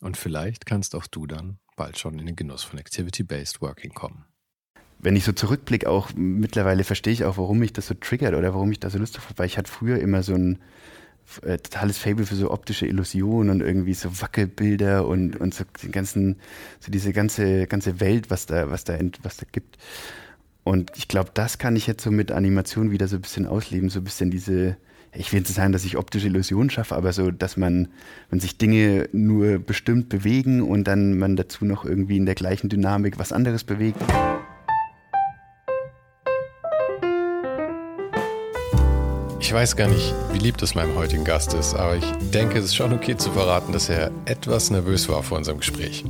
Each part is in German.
Und vielleicht kannst auch du dann bald schon in den Genuss von Activity-Based Working kommen wenn ich so zurückblicke, auch mittlerweile verstehe ich auch, warum mich das so triggert oder warum ich da so Lust drauf habe, weil ich hatte früher immer so ein äh, totales Fable für so optische Illusionen und irgendwie so Wackelbilder und, und so den ganzen, so diese ganze, ganze Welt, was da, was da, was da gibt. Und ich glaube, das kann ich jetzt so mit Animation wieder so ein bisschen ausleben, so ein bisschen diese, ich will nicht sagen, dass ich optische Illusionen schaffe, aber so, dass man, wenn sich Dinge nur bestimmt bewegen und dann man dazu noch irgendwie in der gleichen Dynamik was anderes bewegt. Ich weiß gar nicht, wie lieb das meinem heutigen Gast ist, aber ich denke, es ist schon okay zu verraten, dass er etwas nervös war vor unserem Gespräch.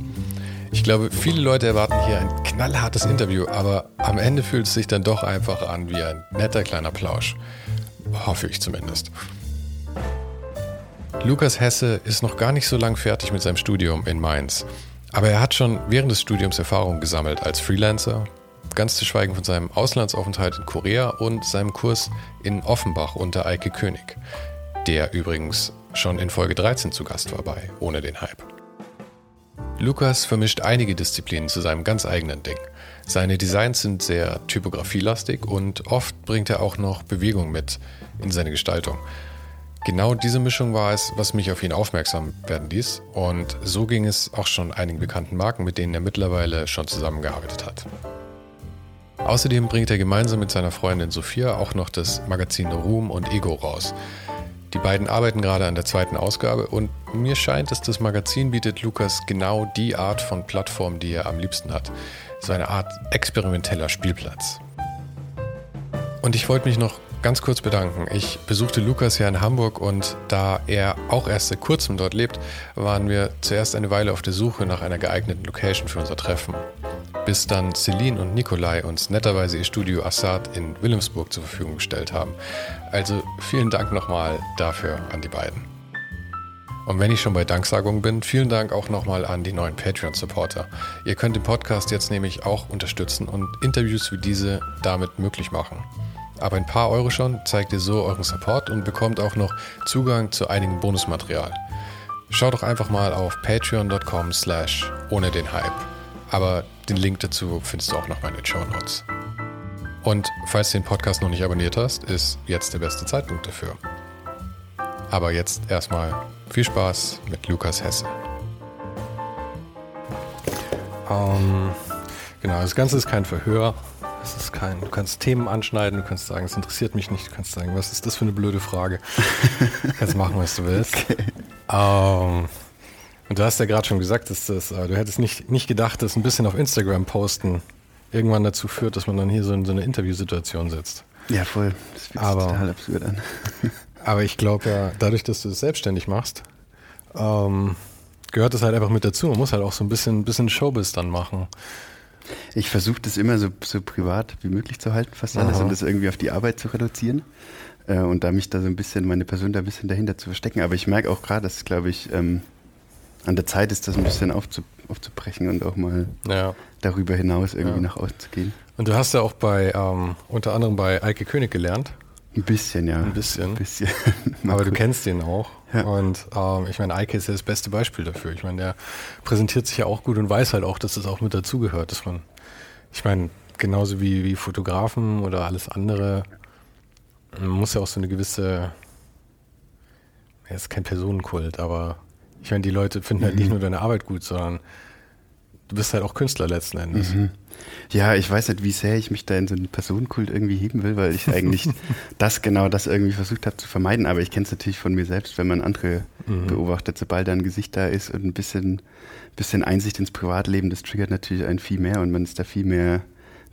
Ich glaube, viele Leute erwarten hier ein knallhartes Interview, aber am Ende fühlt es sich dann doch einfach an wie ein netter kleiner Plausch. Hoffe ich zumindest. Lukas Hesse ist noch gar nicht so lang fertig mit seinem Studium in Mainz. Aber er hat schon während des Studiums Erfahrung gesammelt als Freelancer, ganz zu schweigen von seinem Auslandsaufenthalt in Korea und seinem Kurs in Offenbach unter Eike König, der übrigens schon in Folge 13 zu Gast war bei Ohne den Hype. Lukas vermischt einige Disziplinen zu seinem ganz eigenen Ding. Seine Designs sind sehr typografielastig und oft bringt er auch noch Bewegung mit in seine Gestaltung. Genau diese Mischung war es, was mich auf ihn aufmerksam werden ließ und so ging es auch schon einigen bekannten Marken, mit denen er mittlerweile schon zusammengearbeitet hat. Außerdem bringt er gemeinsam mit seiner Freundin Sophia auch noch das Magazin Ruhm und Ego raus. Die beiden arbeiten gerade an der zweiten Ausgabe und mir scheint es, das Magazin bietet Lukas genau die Art von Plattform, die er am liebsten hat. So eine Art experimenteller Spielplatz. Und ich wollte mich noch ganz kurz bedanken. Ich besuchte Lukas ja in Hamburg und da er auch erst seit kurzem dort lebt, waren wir zuerst eine Weile auf der Suche nach einer geeigneten Location für unser Treffen bis dann Celine und Nikolai uns netterweise ihr Studio Assad in Wilhelmsburg zur Verfügung gestellt haben. Also vielen Dank nochmal dafür an die beiden. Und wenn ich schon bei Danksagungen bin, vielen Dank auch nochmal an die neuen Patreon-Supporter. Ihr könnt den Podcast jetzt nämlich auch unterstützen und Interviews wie diese damit möglich machen. Aber ein paar Euro schon zeigt ihr so euren Support und bekommt auch noch Zugang zu einigem Bonusmaterial. Schaut doch einfach mal auf patreon.com slash ohne den Hype. Aber den Link dazu findest du auch noch mal in den Show Notes. Und falls du den Podcast noch nicht abonniert hast, ist jetzt der beste Zeitpunkt dafür. Aber jetzt erstmal viel Spaß mit Lukas Hesse. Ähm, genau, das Ganze ist kein Verhör. Es ist kein, du kannst Themen anschneiden, du kannst sagen, es interessiert mich nicht, du kannst sagen, was ist das für eine blöde Frage? du kannst machen, was du willst. Okay. Ähm, und du hast ja gerade schon gesagt, dass das, äh, du hättest nicht, nicht gedacht, dass ein bisschen auf Instagram posten irgendwann dazu führt, dass man dann hier so in so eine Interviewsituation sitzt. Ja, voll. Das fühlt aber, total absurd an. aber ich glaube ja, dadurch, dass du es selbstständig machst, ähm, gehört das halt einfach mit dazu. Man muss halt auch so ein bisschen, bisschen Showbiz dann machen. Ich versuche das immer so, so privat wie möglich zu halten, fast alles, Aha. und das irgendwie auf die Arbeit zu reduzieren. Äh, und da mich da so ein bisschen, meine Person da ein bisschen dahinter zu verstecken. Aber ich merke auch gerade, dass, glaube ich, ähm, an der Zeit ist, das ein bisschen aufzu, aufzubrechen und auch mal ja. darüber hinaus irgendwie ja. nach außen zu gehen. Und du hast ja auch bei, ähm, unter anderem bei Eike König gelernt. Ein bisschen, ja. Ein bisschen. Ein bisschen. Aber du kennst den auch. Ja. Und ähm, ich meine, Eike ist ja das beste Beispiel dafür. Ich meine, der präsentiert sich ja auch gut und weiß halt auch, dass das auch mit dazugehört, dass man, ich meine, genauso wie, wie Fotografen oder alles andere, man muss ja auch so eine gewisse, ja, ist kein Personenkult, aber ich meine, die Leute finden halt nicht mhm. nur deine Arbeit gut, sondern du bist halt auch Künstler letzten Endes. Mhm. Ja, ich weiß nicht, wie sehr ich mich da in so einen Personenkult irgendwie heben will, weil ich eigentlich das genau das irgendwie versucht habe zu vermeiden. Aber ich kenne es natürlich von mir selbst, wenn man andere mhm. beobachtet, sobald da ein Gesicht da ist und ein bisschen, bisschen Einsicht ins Privatleben, das triggert natürlich einen viel mehr und man ist da viel mehr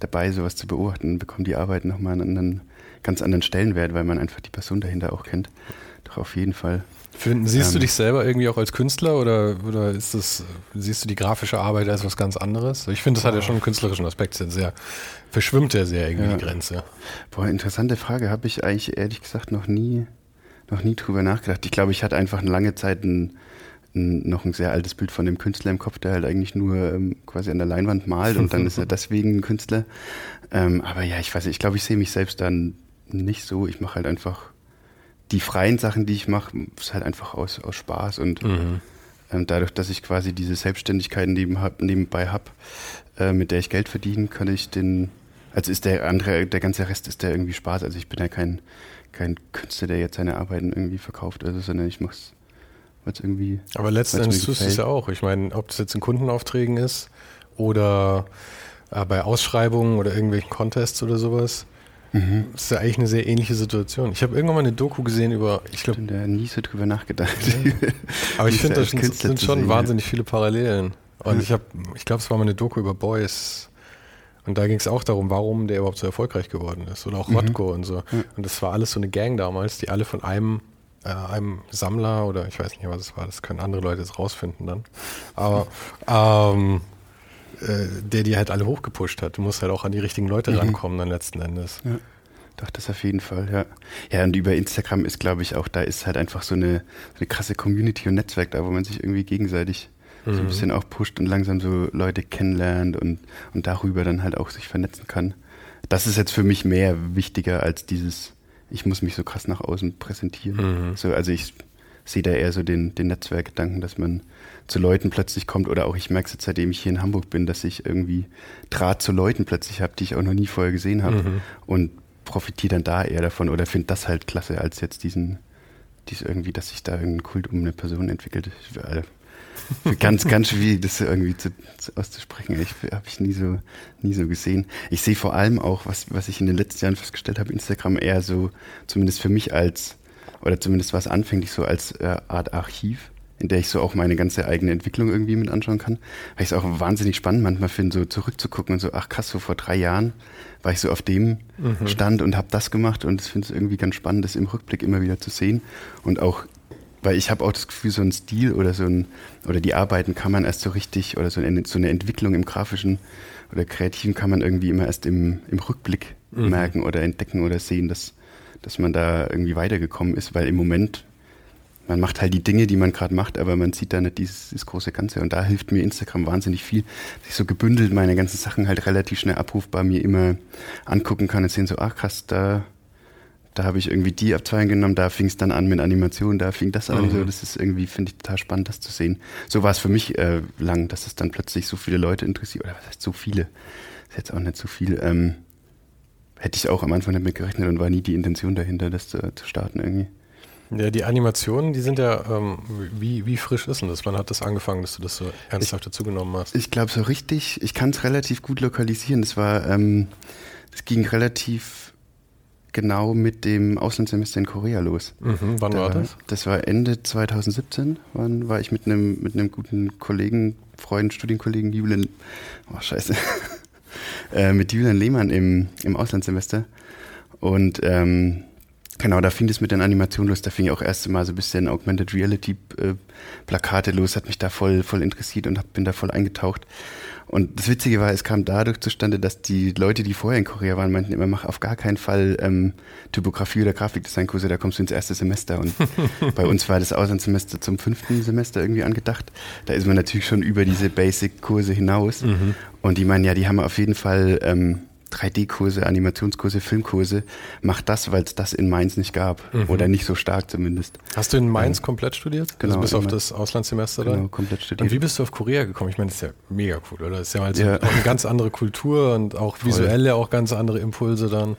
dabei, sowas zu beobachten, bekommt die Arbeit nochmal einen anderen, ganz anderen Stellenwert, weil man einfach die Person dahinter auch kennt. Doch auf jeden Fall. Finden, siehst ähm, du dich selber irgendwie auch als Künstler oder, oder ist das, siehst du die grafische Arbeit als was ganz anderes? Ich finde, das hat ja schon einen künstlerischen Aspekt, sehr, verschwimmt ja sehr irgendwie ja. die Grenze. Boah, interessante Frage, habe ich eigentlich ehrlich gesagt noch nie, noch nie drüber nachgedacht. Ich glaube, ich hatte einfach eine lange Zeit ein, ein, noch ein sehr altes Bild von dem Künstler im Kopf, der halt eigentlich nur ähm, quasi an der Leinwand malt und dann ist er deswegen ein Künstler. Ähm, aber ja, ich weiß nicht, ich glaube, ich sehe mich selbst dann nicht so. Ich mache halt einfach die freien Sachen, die ich mache, ist halt einfach aus, aus Spaß und mhm. ähm, dadurch, dass ich quasi diese Selbstständigkeit neben, hab, nebenbei habe, äh, mit der ich Geld verdiene, kann ich den, also ist der andere, der ganze Rest ist der irgendwie Spaß. Also ich bin ja kein, kein Künstler, der jetzt seine Arbeiten irgendwie verkauft, also, sondern ich mache es irgendwie. Aber letztendlich tust du es ja auch. Ich meine, ob das jetzt in Kundenaufträgen ist oder äh, bei Ausschreibungen oder irgendwelchen Contests oder sowas. Mhm. Das ist ja eigentlich eine sehr ähnliche Situation. Ich habe irgendwann mal eine Doku gesehen über, ich glaube. da nie so drüber nachgedacht. Ja. Aber ich finde, da sind, sind schon sehen, wahnsinnig viele Parallelen. Und ja. ich habe, ich glaube, es war mal eine Doku über Boys. Und da ging es auch darum, warum der überhaupt so erfolgreich geworden ist. Oder auch mhm. und so. Ja. Und das war alles so eine Gang damals, die alle von einem, äh, einem Sammler oder ich weiß nicht, was es war, das können andere Leute jetzt rausfinden dann. Aber ähm, äh, der die halt alle hochgepusht hat. Du musst halt auch an die richtigen Leute mhm. rankommen dann letzten Endes. Ja. Doch, das auf jeden Fall, ja. Ja, und über Instagram ist, glaube ich, auch, da ist halt einfach so eine, so eine krasse Community und Netzwerk da, wo man sich irgendwie gegenseitig mhm. so ein mhm. bisschen auch pusht und langsam so Leute kennenlernt und, und darüber dann halt auch sich vernetzen kann. Das ist jetzt für mich mehr wichtiger als dieses, ich muss mich so krass nach außen präsentieren. Mhm. So, also ich sehe da eher so den, den Netzwerkgedanken, dass man zu Leuten plötzlich kommt oder auch ich merke es jetzt, seitdem ich hier in Hamburg bin, dass ich irgendwie Draht zu Leuten plötzlich habe, die ich auch noch nie vorher gesehen habe mhm. und profitiere dann da eher davon oder finde das halt klasse, als jetzt diesen, dies irgendwie, dass sich da irgendein Kult um eine Person entwickelt. Ganz, ganz schwierig, das irgendwie zu, zu auszusprechen. Ich habe ich nie so, nie so gesehen. Ich sehe vor allem auch, was, was ich in den letzten Jahren festgestellt habe, Instagram eher so, zumindest für mich als, oder zumindest was anfänglich so als äh, Art Archiv in der ich so auch meine ganze eigene Entwicklung irgendwie mit anschauen kann. Weil ich es auch wahnsinnig spannend manchmal finde, so zurückzugucken und so, ach krass, so vor drei Jahren war ich so auf dem mhm. Stand und habe das gemacht und ich finde es irgendwie ganz spannend, das im Rückblick immer wieder zu sehen. Und auch, weil ich habe auch das Gefühl, so ein Stil oder so ein, oder die Arbeiten kann man erst so richtig, oder so eine, so eine Entwicklung im grafischen oder kreativen kann man irgendwie immer erst im, im Rückblick mhm. merken oder entdecken oder sehen, dass, dass man da irgendwie weitergekommen ist, weil im Moment man macht halt die Dinge, die man gerade macht, aber man sieht da nicht dieses, dieses, große Ganze. Und da hilft mir Instagram wahnsinnig viel, dass ich so gebündelt meine ganzen Sachen halt relativ schnell abrufbar mir immer angucken kann und sehen so, ach krass, da, da habe ich irgendwie die Abzweigung genommen, da fing es dann an mit Animation, da fing das an. Mhm. So, das ist irgendwie, finde ich total spannend, das zu sehen. So war es für mich äh, lang, dass es dann plötzlich so viele Leute interessiert. Oder was heißt so viele? Ist jetzt auch nicht so viel. Ähm, hätte ich auch am Anfang damit gerechnet und war nie die Intention dahinter, das zu, zu starten irgendwie. Ja, die Animationen, die sind ja, ähm, wie, wie frisch ist denn das? Wann hat das angefangen, dass du das so ernsthaft dazu genommen hast? Ich glaube so richtig, ich kann es relativ gut lokalisieren. Das war, ähm, das ging relativ genau mit dem Auslandssemester in Korea los. Mhm, wann da, war das? Das war Ende 2017. Wann war ich mit einem mit einem guten Kollegen, Freund, Studienkollegen Julian, oh scheiße, äh, mit Julian Lehmann im, im Auslandssemester. Und ähm, Genau, da fing es mit den Animationen los. Da fing auch erst mal so ein bisschen Augmented Reality äh, Plakate los, hat mich da voll, voll interessiert und hab, bin da voll eingetaucht. Und das Witzige war, es kam dadurch zustande, dass die Leute, die vorher in Korea waren, meinten immer, mach auf gar keinen Fall ähm, Typografie oder Grafikdesignkurse, da kommst du ins erste Semester. Und bei uns war das Auslandssemester zum fünften Semester irgendwie angedacht. Da ist man natürlich schon über diese Basic-Kurse hinaus. Mhm. Und die meinen, ja, die haben auf jeden Fall ähm, 3D-Kurse, Animationskurse, Filmkurse, macht das, weil es das in Mainz nicht gab. Mhm. Oder nicht so stark zumindest. Hast du in Mainz ähm, komplett studiert? Genau. Also bis auf das Auslandssemester genau, dann? komplett studiert. Und wie bist du auf Korea gekommen? Ich meine, das ist ja mega cool, oder? Das ist ja, also ja. auch eine ganz andere Kultur und auch visuell ja auch ganz andere Impulse dann.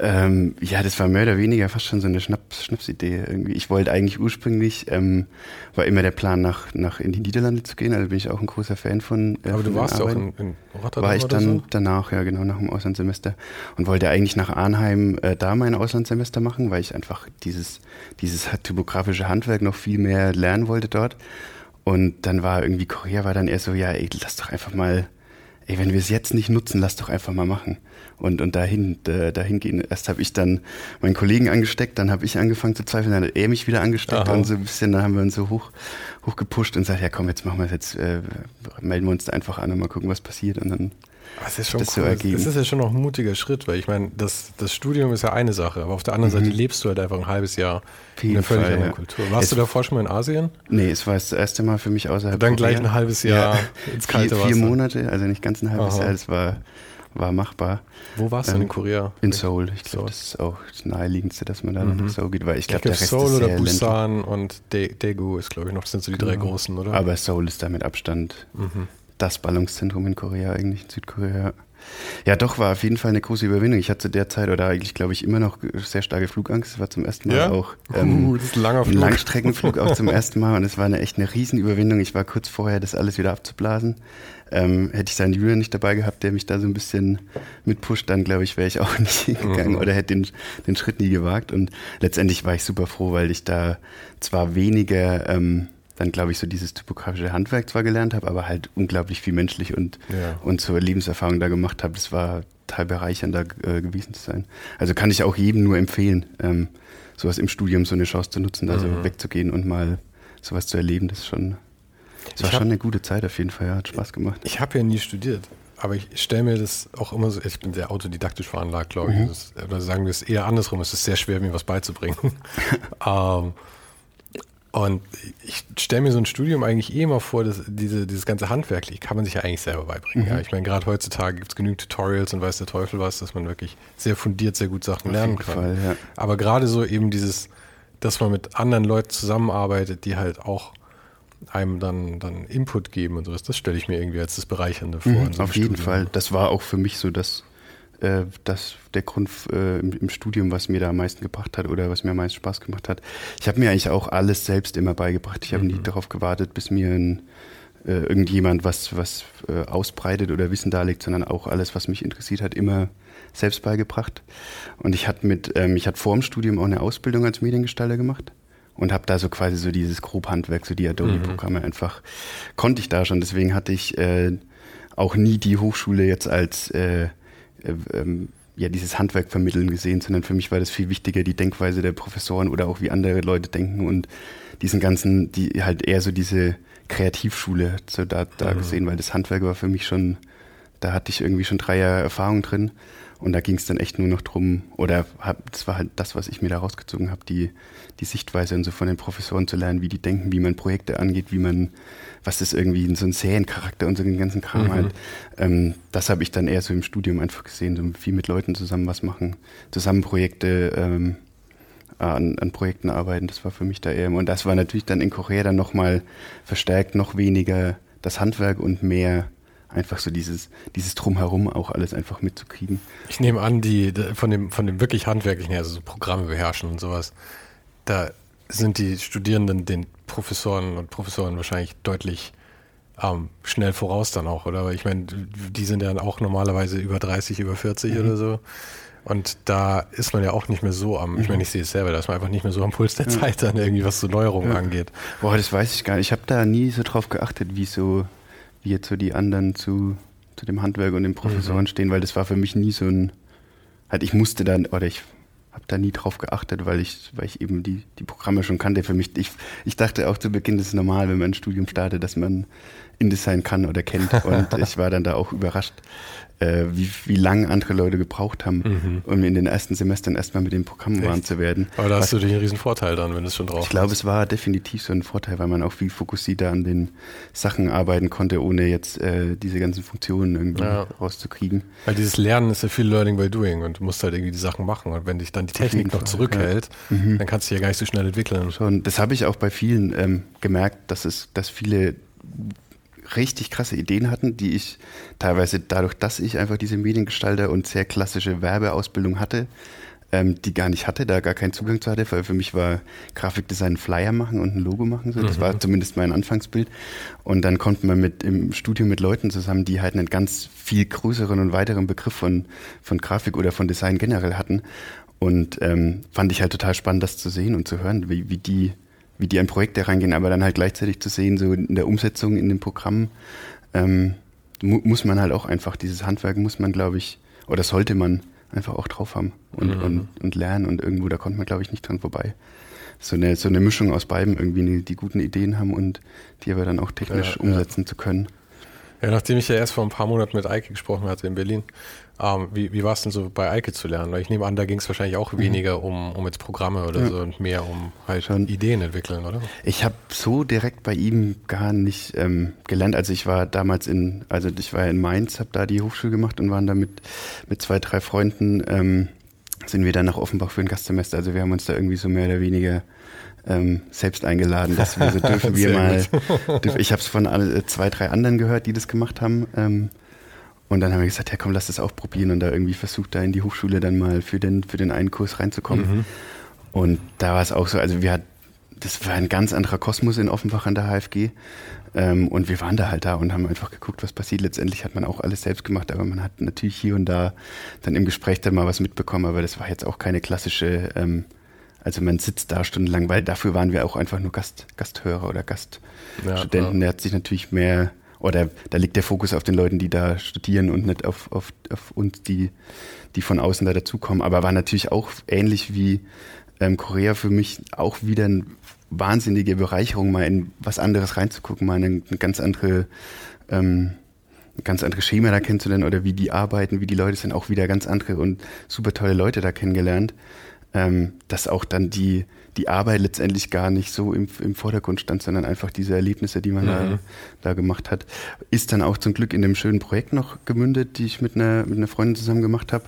Ähm, ja, das war mehr oder weniger fast schon so eine Schnaps, Schnapsidee irgendwie. Ich wollte eigentlich ursprünglich, ähm, war immer der Plan, nach, nach in die Niederlande zu gehen. Also bin ich auch ein großer Fan von. Äh, Aber du warst ja auch in, in Rotterdam. War ich dann so? danach, ja genau, nach dem Auslandssemester. Und wollte eigentlich nach Arnheim äh, da mein Auslandssemester machen, weil ich einfach dieses, dieses typografische Handwerk noch viel mehr lernen wollte dort. Und dann war irgendwie Korea war dann eher so, ja, ey, lass doch einfach mal, ey, wenn wir es jetzt nicht nutzen, lass doch einfach mal machen und, und dahin, äh, dahin gehen. Erst habe ich dann meinen Kollegen angesteckt, dann habe ich angefangen zu zweifeln, dann hat er mich wieder angesteckt Aha. und so ein bisschen, dann haben wir uns so hoch, hoch gepusht und gesagt, ja komm, jetzt machen wir es jetzt, äh, melden wir uns da einfach an und mal gucken, was passiert und dann das ist schon das cool. so ergeben. Das ist ja schon noch ein mutiger Schritt, weil ich meine, das, das Studium ist ja eine Sache, aber auf der anderen mhm. Seite lebst du halt einfach ein halbes Jahr in einer völlig anderen ja. Kultur. Warst es du davor schon mal in Asien? Nee, es war das erste Mal für mich außerhalb. Dann gleich ein halbes Jahr ja. ins kalte vier, vier Monate, also nicht ganz ein halbes Aha. Jahr, es war war machbar. Wo warst du ähm, denn in Korea? In Seoul. Ich glaube, das ist auch das naheliegendste, dass man da mhm. nach Seoul geht, weil ich glaube, glaub, der Rest Seoul ist oder Busan ländlich. und Daegu ist, glaube ich, noch, das sind so die genau. drei großen, oder? Aber Seoul ist da mit Abstand mhm. Das Ballungszentrum in Korea, eigentlich in Südkorea. Ja, doch, war auf jeden Fall eine große Überwindung. Ich hatte zu der Zeit oder eigentlich, glaube ich, immer noch sehr starke Flugangst. Das war zum ersten Mal ja? auch ähm, uh, das ist ein, langer Flug. ein Langstreckenflug auch zum ersten Mal und es war eine echt eine Riesenüberwindung. Ich war kurz vorher, das alles wieder abzublasen. Ähm, hätte ich seinen Julian nicht dabei gehabt, der mich da so ein bisschen mitpusht, dann glaube ich, wäre ich auch nicht gegangen mhm. oder hätte den, den Schritt nie gewagt. Und letztendlich war ich super froh, weil ich da zwar weniger ähm, dann, glaube ich, so dieses typografische Handwerk zwar gelernt habe, aber halt unglaublich viel menschlich und, ja. und zur Lebenserfahrung da gemacht habe. Das war total bereichernd, da äh, gewesen zu sein. Also kann ich auch jedem nur empfehlen, ähm, sowas im Studium so eine Chance zu nutzen, da mhm. so wegzugehen und mal sowas zu erleben. Das ist schon, das war hab, schon eine gute Zeit auf jeden Fall, ja, hat Spaß gemacht. Ich habe ja nie studiert. Aber ich stelle mir das auch immer so, ich bin sehr autodidaktisch veranlagt, glaube ich. Mhm. Das, oder sagen wir es eher andersrum, es ist sehr schwer, mir was beizubringen. ähm, und ich stelle mir so ein Studium eigentlich eh immer vor, dass diese, dieses ganze Handwerkliche kann man sich ja eigentlich selber beibringen. Mhm. Ja. Ich meine, gerade heutzutage gibt es genügend Tutorials und weiß der Teufel was, dass man wirklich sehr fundiert sehr gut Sachen Auf lernen kann. Fall, ja. Aber gerade so eben dieses, dass man mit anderen Leuten zusammenarbeitet, die halt auch einem dann, dann Input geben und sowas, das stelle ich mir irgendwie als das Bereichernde vor. Mhm, auf jeden Studium. Fall. Das war auch für mich so das äh, das der Grund äh, im, im, Studium, was mir da am meisten gebracht hat oder was mir am meisten Spaß gemacht hat. Ich habe mir eigentlich auch alles selbst immer beigebracht. Ich habe mhm. nie darauf gewartet, bis mir ein, äh, irgendjemand was, was äh, ausbreitet oder Wissen darlegt, sondern auch alles, was mich interessiert hat, immer selbst beigebracht. Und ich hatte mit, ähm, ich hatte vor dem Studium auch eine Ausbildung als Mediengestalter gemacht und habe da so quasi so dieses Grobhandwerk, so die Adobe-Programme mhm. einfach konnte ich da schon. Deswegen hatte ich äh, auch nie die Hochschule jetzt als äh, äh, ähm, ja, dieses Handwerk vermitteln gesehen, sondern für mich war das viel wichtiger, die Denkweise der Professoren oder auch wie andere Leute denken und diesen ganzen, die halt eher so diese Kreativschule so da, da mhm. gesehen, weil das Handwerk war für mich schon, da hatte ich irgendwie schon drei Jahre Erfahrung drin und da ging es dann echt nur noch drum, oder hab, das war halt das, was ich mir da rausgezogen habe, die, die Sichtweise und so von den Professoren zu lernen, wie die denken, wie man Projekte angeht, wie man, was ist irgendwie so ein Seriencharakter und so den ganzen Kram mhm. halt. Ähm, das habe ich dann eher so im Studium einfach gesehen, so viel mit Leuten zusammen was machen, zusammen Projekte ähm, an, an Projekten arbeiten, das war für mich da eher. Und das war natürlich dann in Korea dann nochmal verstärkt, noch weniger das Handwerk und mehr einfach so dieses, dieses Drumherum auch alles einfach mitzukriegen. Ich nehme an, die von dem, von dem wirklich handwerklichen her, also so Programme beherrschen und sowas, da sind die Studierenden den Professoren und Professoren wahrscheinlich deutlich ähm, schnell voraus dann auch, oder? Weil ich meine, die sind ja auch normalerweise über 30, über 40 mhm. oder so. Und da ist man ja auch nicht mehr so am, ich meine, ich sehe es selber, da ist man einfach nicht mehr so am Puls der ja. Zeit dann irgendwie, was so Neuerungen ja. angeht. Boah, das weiß ich gar nicht. Ich habe da nie so drauf geachtet, wie so wie jetzt so die anderen zu, zu dem Handwerk und den Professoren mhm. stehen, weil das war für mich nie so ein, halt ich musste dann, oder ich habe da nie drauf geachtet, weil ich, weil ich eben die, die Programme schon kannte. Für mich, ich, ich dachte auch zu Beginn, das ist normal, wenn man ein Studium startet, dass man InDesign kann oder kennt. Und ich war dann da auch überrascht, äh, wie, wie lange andere Leute gebraucht haben, mhm. um in den ersten Semestern erstmal mit dem Programm warm zu werden. Aber da hast Was, du dich einen riesen Vorteil dann, wenn du es schon drauf Ich glaube, es war definitiv so ein Vorteil, weil man auch viel fokussierter an den Sachen arbeiten konnte, ohne jetzt äh, diese ganzen Funktionen irgendwie ja. rauszukriegen. Weil dieses Lernen ist ja viel Learning by Doing und du musst halt irgendwie die Sachen machen. Und wenn dich dann die Technik noch Fall, zurückhält, ja. mhm. dann kannst du ja gar nicht so schnell entwickeln. Schon, das habe ich auch bei vielen ähm, gemerkt, dass es, dass viele richtig krasse Ideen hatten, die ich teilweise dadurch, dass ich einfach diese Mediengestalter und sehr klassische Werbeausbildung hatte, ähm, die gar nicht hatte, da gar keinen Zugang zu hatte, weil für mich war Grafikdesign Flyer machen und ein Logo machen. So. Das mhm. war zumindest mein Anfangsbild. Und dann konnte man mit im Studio mit Leuten zusammen, die halt einen ganz viel größeren und weiteren Begriff von, von Grafik oder von Design generell hatten. Und ähm, fand ich halt total spannend, das zu sehen und zu hören, wie, wie die wie die an Projekte reingehen, aber dann halt gleichzeitig zu sehen, so in der Umsetzung in den Programmen, ähm, mu muss man halt auch einfach, dieses Handwerk muss man, glaube ich, oder sollte man einfach auch drauf haben und, mhm. und, und lernen und irgendwo, da kommt man, glaube ich, nicht dran vorbei. So eine, so eine Mischung aus beiden, irgendwie eine, die guten Ideen haben und die aber dann auch technisch ja, umsetzen ja. zu können. Ja, nachdem ich ja erst vor ein paar Monaten mit Eike gesprochen hatte in Berlin, ähm, wie, wie war es denn so bei Eike zu lernen? Weil ich nehme an, da ging es wahrscheinlich auch mhm. weniger um, um jetzt Programme oder ja. so und mehr um halt Schon. Ideen entwickeln, oder? Ich habe so direkt bei ihm gar nicht ähm, gelernt. Also ich war damals in, also ich war in Mainz, habe da die Hochschule gemacht und waren da mit, mit zwei, drei Freunden, ähm, sind wir dann nach Offenbach für ein Gastsemester. Also wir haben uns da irgendwie so mehr oder weniger ähm, selbst eingeladen, dass wir so dürfen wir mal. Ich habe es von alle, zwei, drei anderen gehört, die das gemacht haben. Ähm, und dann haben wir gesagt, ja komm, lass das auch probieren und da irgendwie versucht, da in die Hochschule dann mal für den, für den einen Kurs reinzukommen. Mhm. Und da war es auch so, also wir hatten, das war ein ganz anderer Kosmos in Offenbach an der HFG. Ähm, und wir waren da halt da und haben einfach geguckt, was passiert. Letztendlich hat man auch alles selbst gemacht, aber man hat natürlich hier und da dann im Gespräch dann mal was mitbekommen, aber das war jetzt auch keine klassische, ähm, also man sitzt da stundenlang, weil dafür waren wir auch einfach nur Gast, Gasthörer oder Gaststudenten. Ja. Der hat sich natürlich mehr oder da liegt der Fokus auf den Leuten, die da studieren und nicht auf, auf, auf uns, die, die von außen da dazukommen. Aber war natürlich auch ähnlich wie ähm, Korea für mich auch wieder eine wahnsinnige Bereicherung, mal in was anderes reinzugucken, mal eine, eine ganz andere, ähm, ganz andere Schema da kennenzulernen oder wie die arbeiten, wie die Leute sind, auch wieder ganz andere und super tolle Leute da kennengelernt. Ähm, dass auch dann die, die Arbeit letztendlich gar nicht so im, im Vordergrund stand, sondern einfach diese Erlebnisse, die man mhm. da, da gemacht hat. Ist dann auch zum Glück in dem schönen Projekt noch gemündet, die ich mit einer, mit einer Freundin zusammen gemacht habe,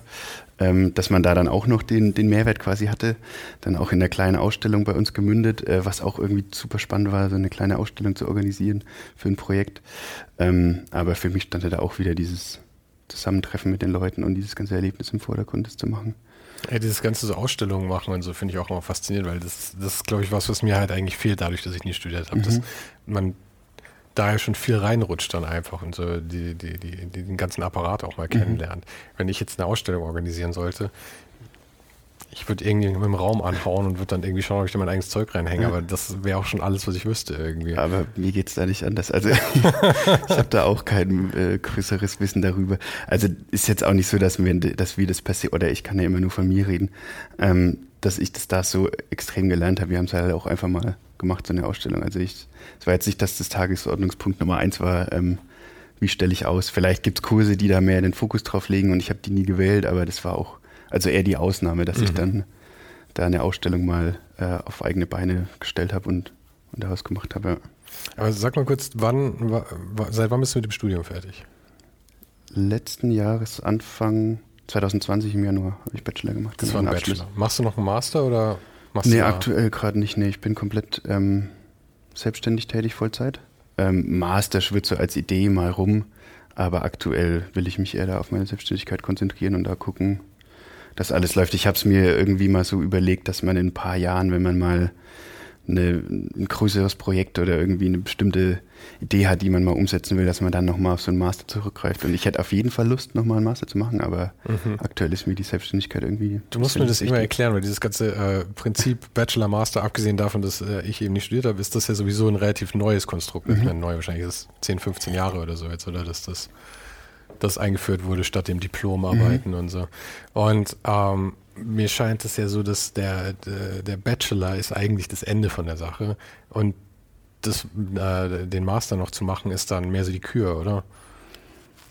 ähm, dass man da dann auch noch den, den Mehrwert quasi hatte. Dann auch in der kleinen Ausstellung bei uns gemündet, äh, was auch irgendwie super spannend war, so eine kleine Ausstellung zu organisieren für ein Projekt. Ähm, aber für mich stand da auch wieder dieses Zusammentreffen mit den Leuten und dieses ganze Erlebnis im Vordergrund, das zu machen. Ja, dieses ganze so Ausstellungen machen und so finde ich auch immer faszinierend, weil das, das ist, glaube ich, was, was mir halt eigentlich fehlt, dadurch, dass ich nie studiert habe. Mhm. Dass man da ja schon viel reinrutscht dann einfach und so die, die, die, den ganzen Apparat auch mal mhm. kennenlernt. Wenn ich jetzt eine Ausstellung organisieren sollte, ich würde irgendwie im Raum anhauen und würde dann irgendwie schauen, ob ich da mein eigenes Zeug reinhänge, ja. aber das wäre auch schon alles, was ich wüsste irgendwie. Aber mir geht es da nicht anders. Also ich habe da auch kein äh, größeres Wissen darüber. Also ist jetzt auch nicht so, dass wir, dass wir das passiert, oder ich kann ja immer nur von mir reden, ähm, dass ich das da so extrem gelernt habe. Wir haben es halt auch einfach mal gemacht, so eine Ausstellung. Also ich, es war jetzt nicht, dass das Tagesordnungspunkt Nummer eins war, ähm, wie stelle ich aus. Vielleicht gibt es Kurse, die da mehr den Fokus drauf legen und ich habe die nie gewählt, aber das war auch also eher die Ausnahme, dass mhm. ich dann da eine Ausstellung mal äh, auf eigene Beine gestellt habe und, und daraus gemacht habe. Ja. Aber sag mal kurz, wann, seit wann bist du mit dem Studium fertig? Letzten Jahres Anfang 2020 im Januar habe ich Bachelor gemacht. Das war ein Bachelor. Machst du noch einen Master oder machst nee, du aktuell gerade nicht. Nee, ich bin komplett ähm, selbstständig tätig, Vollzeit. Ähm, Master schwirrt so als Idee mal rum, aber aktuell will ich mich eher da auf meine Selbstständigkeit konzentrieren und da gucken, das alles läuft. Ich habe es mir irgendwie mal so überlegt, dass man in ein paar Jahren, wenn man mal eine, ein größeres Projekt oder irgendwie eine bestimmte Idee hat, die man mal umsetzen will, dass man dann nochmal auf so einen Master zurückgreift. Und ich hätte auf jeden Fall Lust, nochmal einen Master zu machen, aber mhm. aktuell ist mir die Selbstständigkeit irgendwie. Du musst mir das immer erklären, weil dieses ganze äh, Prinzip Bachelor, Master, abgesehen davon, dass äh, ich eben nicht studiert habe, ist das ja sowieso ein relativ neues Konstrukt. Mhm. Ich meine, neu wahrscheinlich ist es 10, 15 Jahre oder so jetzt, oder? Dass das das eingeführt wurde statt dem Diplomarbeiten mhm. und so. Und ähm, mir scheint es ja so, dass der, der, der, Bachelor ist eigentlich das Ende von der Sache und das, äh, den Master noch zu machen, ist dann mehr so die Kür, oder?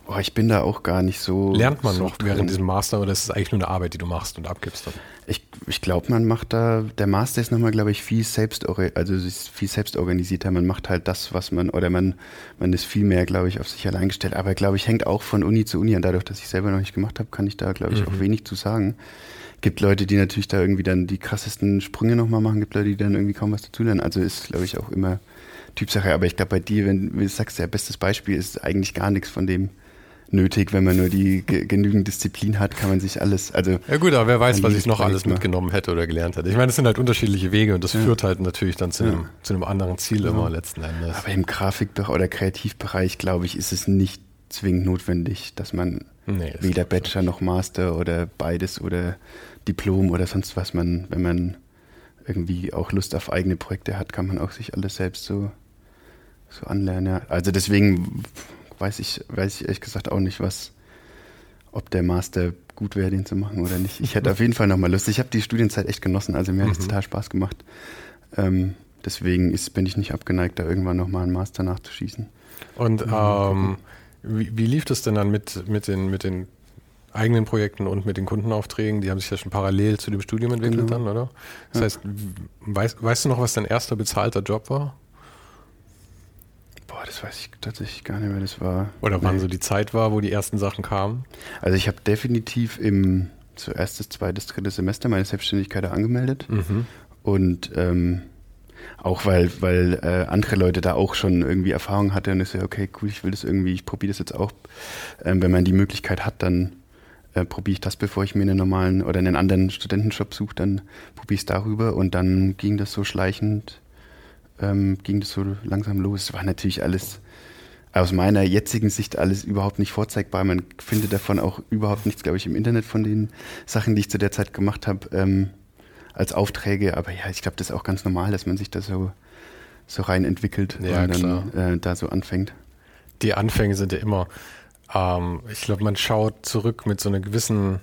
Boah, ich bin da auch gar nicht so. Lernt man so noch drin. während diesem Master oder ist es eigentlich nur eine Arbeit, die du machst und abgibst? Dann? Ich, ich glaube, man macht da, der Master ist nochmal, glaube ich, viel selbst, also viel selbst organisierter. Man macht halt das, was man, oder man, man ist viel mehr, glaube ich, auf sich allein gestellt. Aber glaube ich, hängt auch von Uni zu Uni an. Dadurch, dass ich selber noch nicht gemacht habe, kann ich da, glaube ich, mhm. auch wenig zu sagen. Gibt Leute, die natürlich da irgendwie dann die krassesten Sprünge nochmal machen, gibt Leute, die dann irgendwie kaum was dazu lernen. Also ist, glaube ich, auch immer Typsache. Aber ich glaube, bei dir, wenn du sagst, ja, bestes Beispiel ist eigentlich gar nichts von dem, nötig. Wenn man nur die genügend Disziplin hat, kann man sich alles. Also ja gut, aber wer weiß, was ich noch alles mitgenommen hätte oder gelernt hätte. Ich meine, es sind halt unterschiedliche Wege und das ja. führt halt natürlich dann zu, einem, zu einem anderen Ziel ja. immer letzten Endes. Aber im Grafikbereich oder Kreativbereich, glaube ich, ist es nicht zwingend notwendig, dass man nee, das weder Bachelor noch Master oder beides oder Diplom oder sonst was man, wenn man irgendwie auch Lust auf eigene Projekte hat, kann man auch sich alles selbst so, so anlernen. Ja. Also deswegen weiß ich, weiß ich ehrlich gesagt auch nicht, was, ob der Master gut wäre, den zu machen oder nicht. Ich hätte auf jeden Fall nochmal Lust. Ich habe die Studienzeit echt genossen, also mir mhm. hat es total Spaß gemacht. Ähm, deswegen ist, bin ich nicht abgeneigt, da irgendwann nochmal einen Master nachzuschießen. Und ähm, wie, wie, lief das denn dann mit, mit, den, mit den eigenen Projekten und mit den Kundenaufträgen? Die haben sich ja schon parallel zu dem Studium entwickelt genau. dann, oder? Das ja. heißt, weißt, weißt du noch, was dein erster bezahlter Job war? Boah, das weiß ich tatsächlich gar nicht mehr. Das war. Oder wann nee. so die Zeit war, wo die ersten Sachen kamen? Also ich habe definitiv im zuerst das zweites, drittes Semester meine Selbstständigkeit angemeldet. Mhm. Und ähm, auch weil, weil äh, andere Leute da auch schon irgendwie Erfahrung hatten und ich so, okay, cool, ich will das irgendwie, ich probiere das jetzt auch. Ähm, wenn man die Möglichkeit hat, dann äh, probiere ich das, bevor ich mir einen normalen oder einen anderen Studentenjob suche, dann probiere ich es darüber und dann ging das so schleichend, ähm, ging das so langsam los. Es war natürlich alles aus meiner jetzigen Sicht alles überhaupt nicht vorzeigbar. Man findet davon auch überhaupt nichts, glaube ich, im Internet von den Sachen, die ich zu der Zeit gemacht habe. Ähm, als Aufträge, aber ja, ich glaube, das ist auch ganz normal, dass man sich da so, so rein entwickelt ja, und dann äh, da so anfängt. Die Anfänge sind ja immer, ähm, ich glaube, man schaut zurück mit so einer gewissen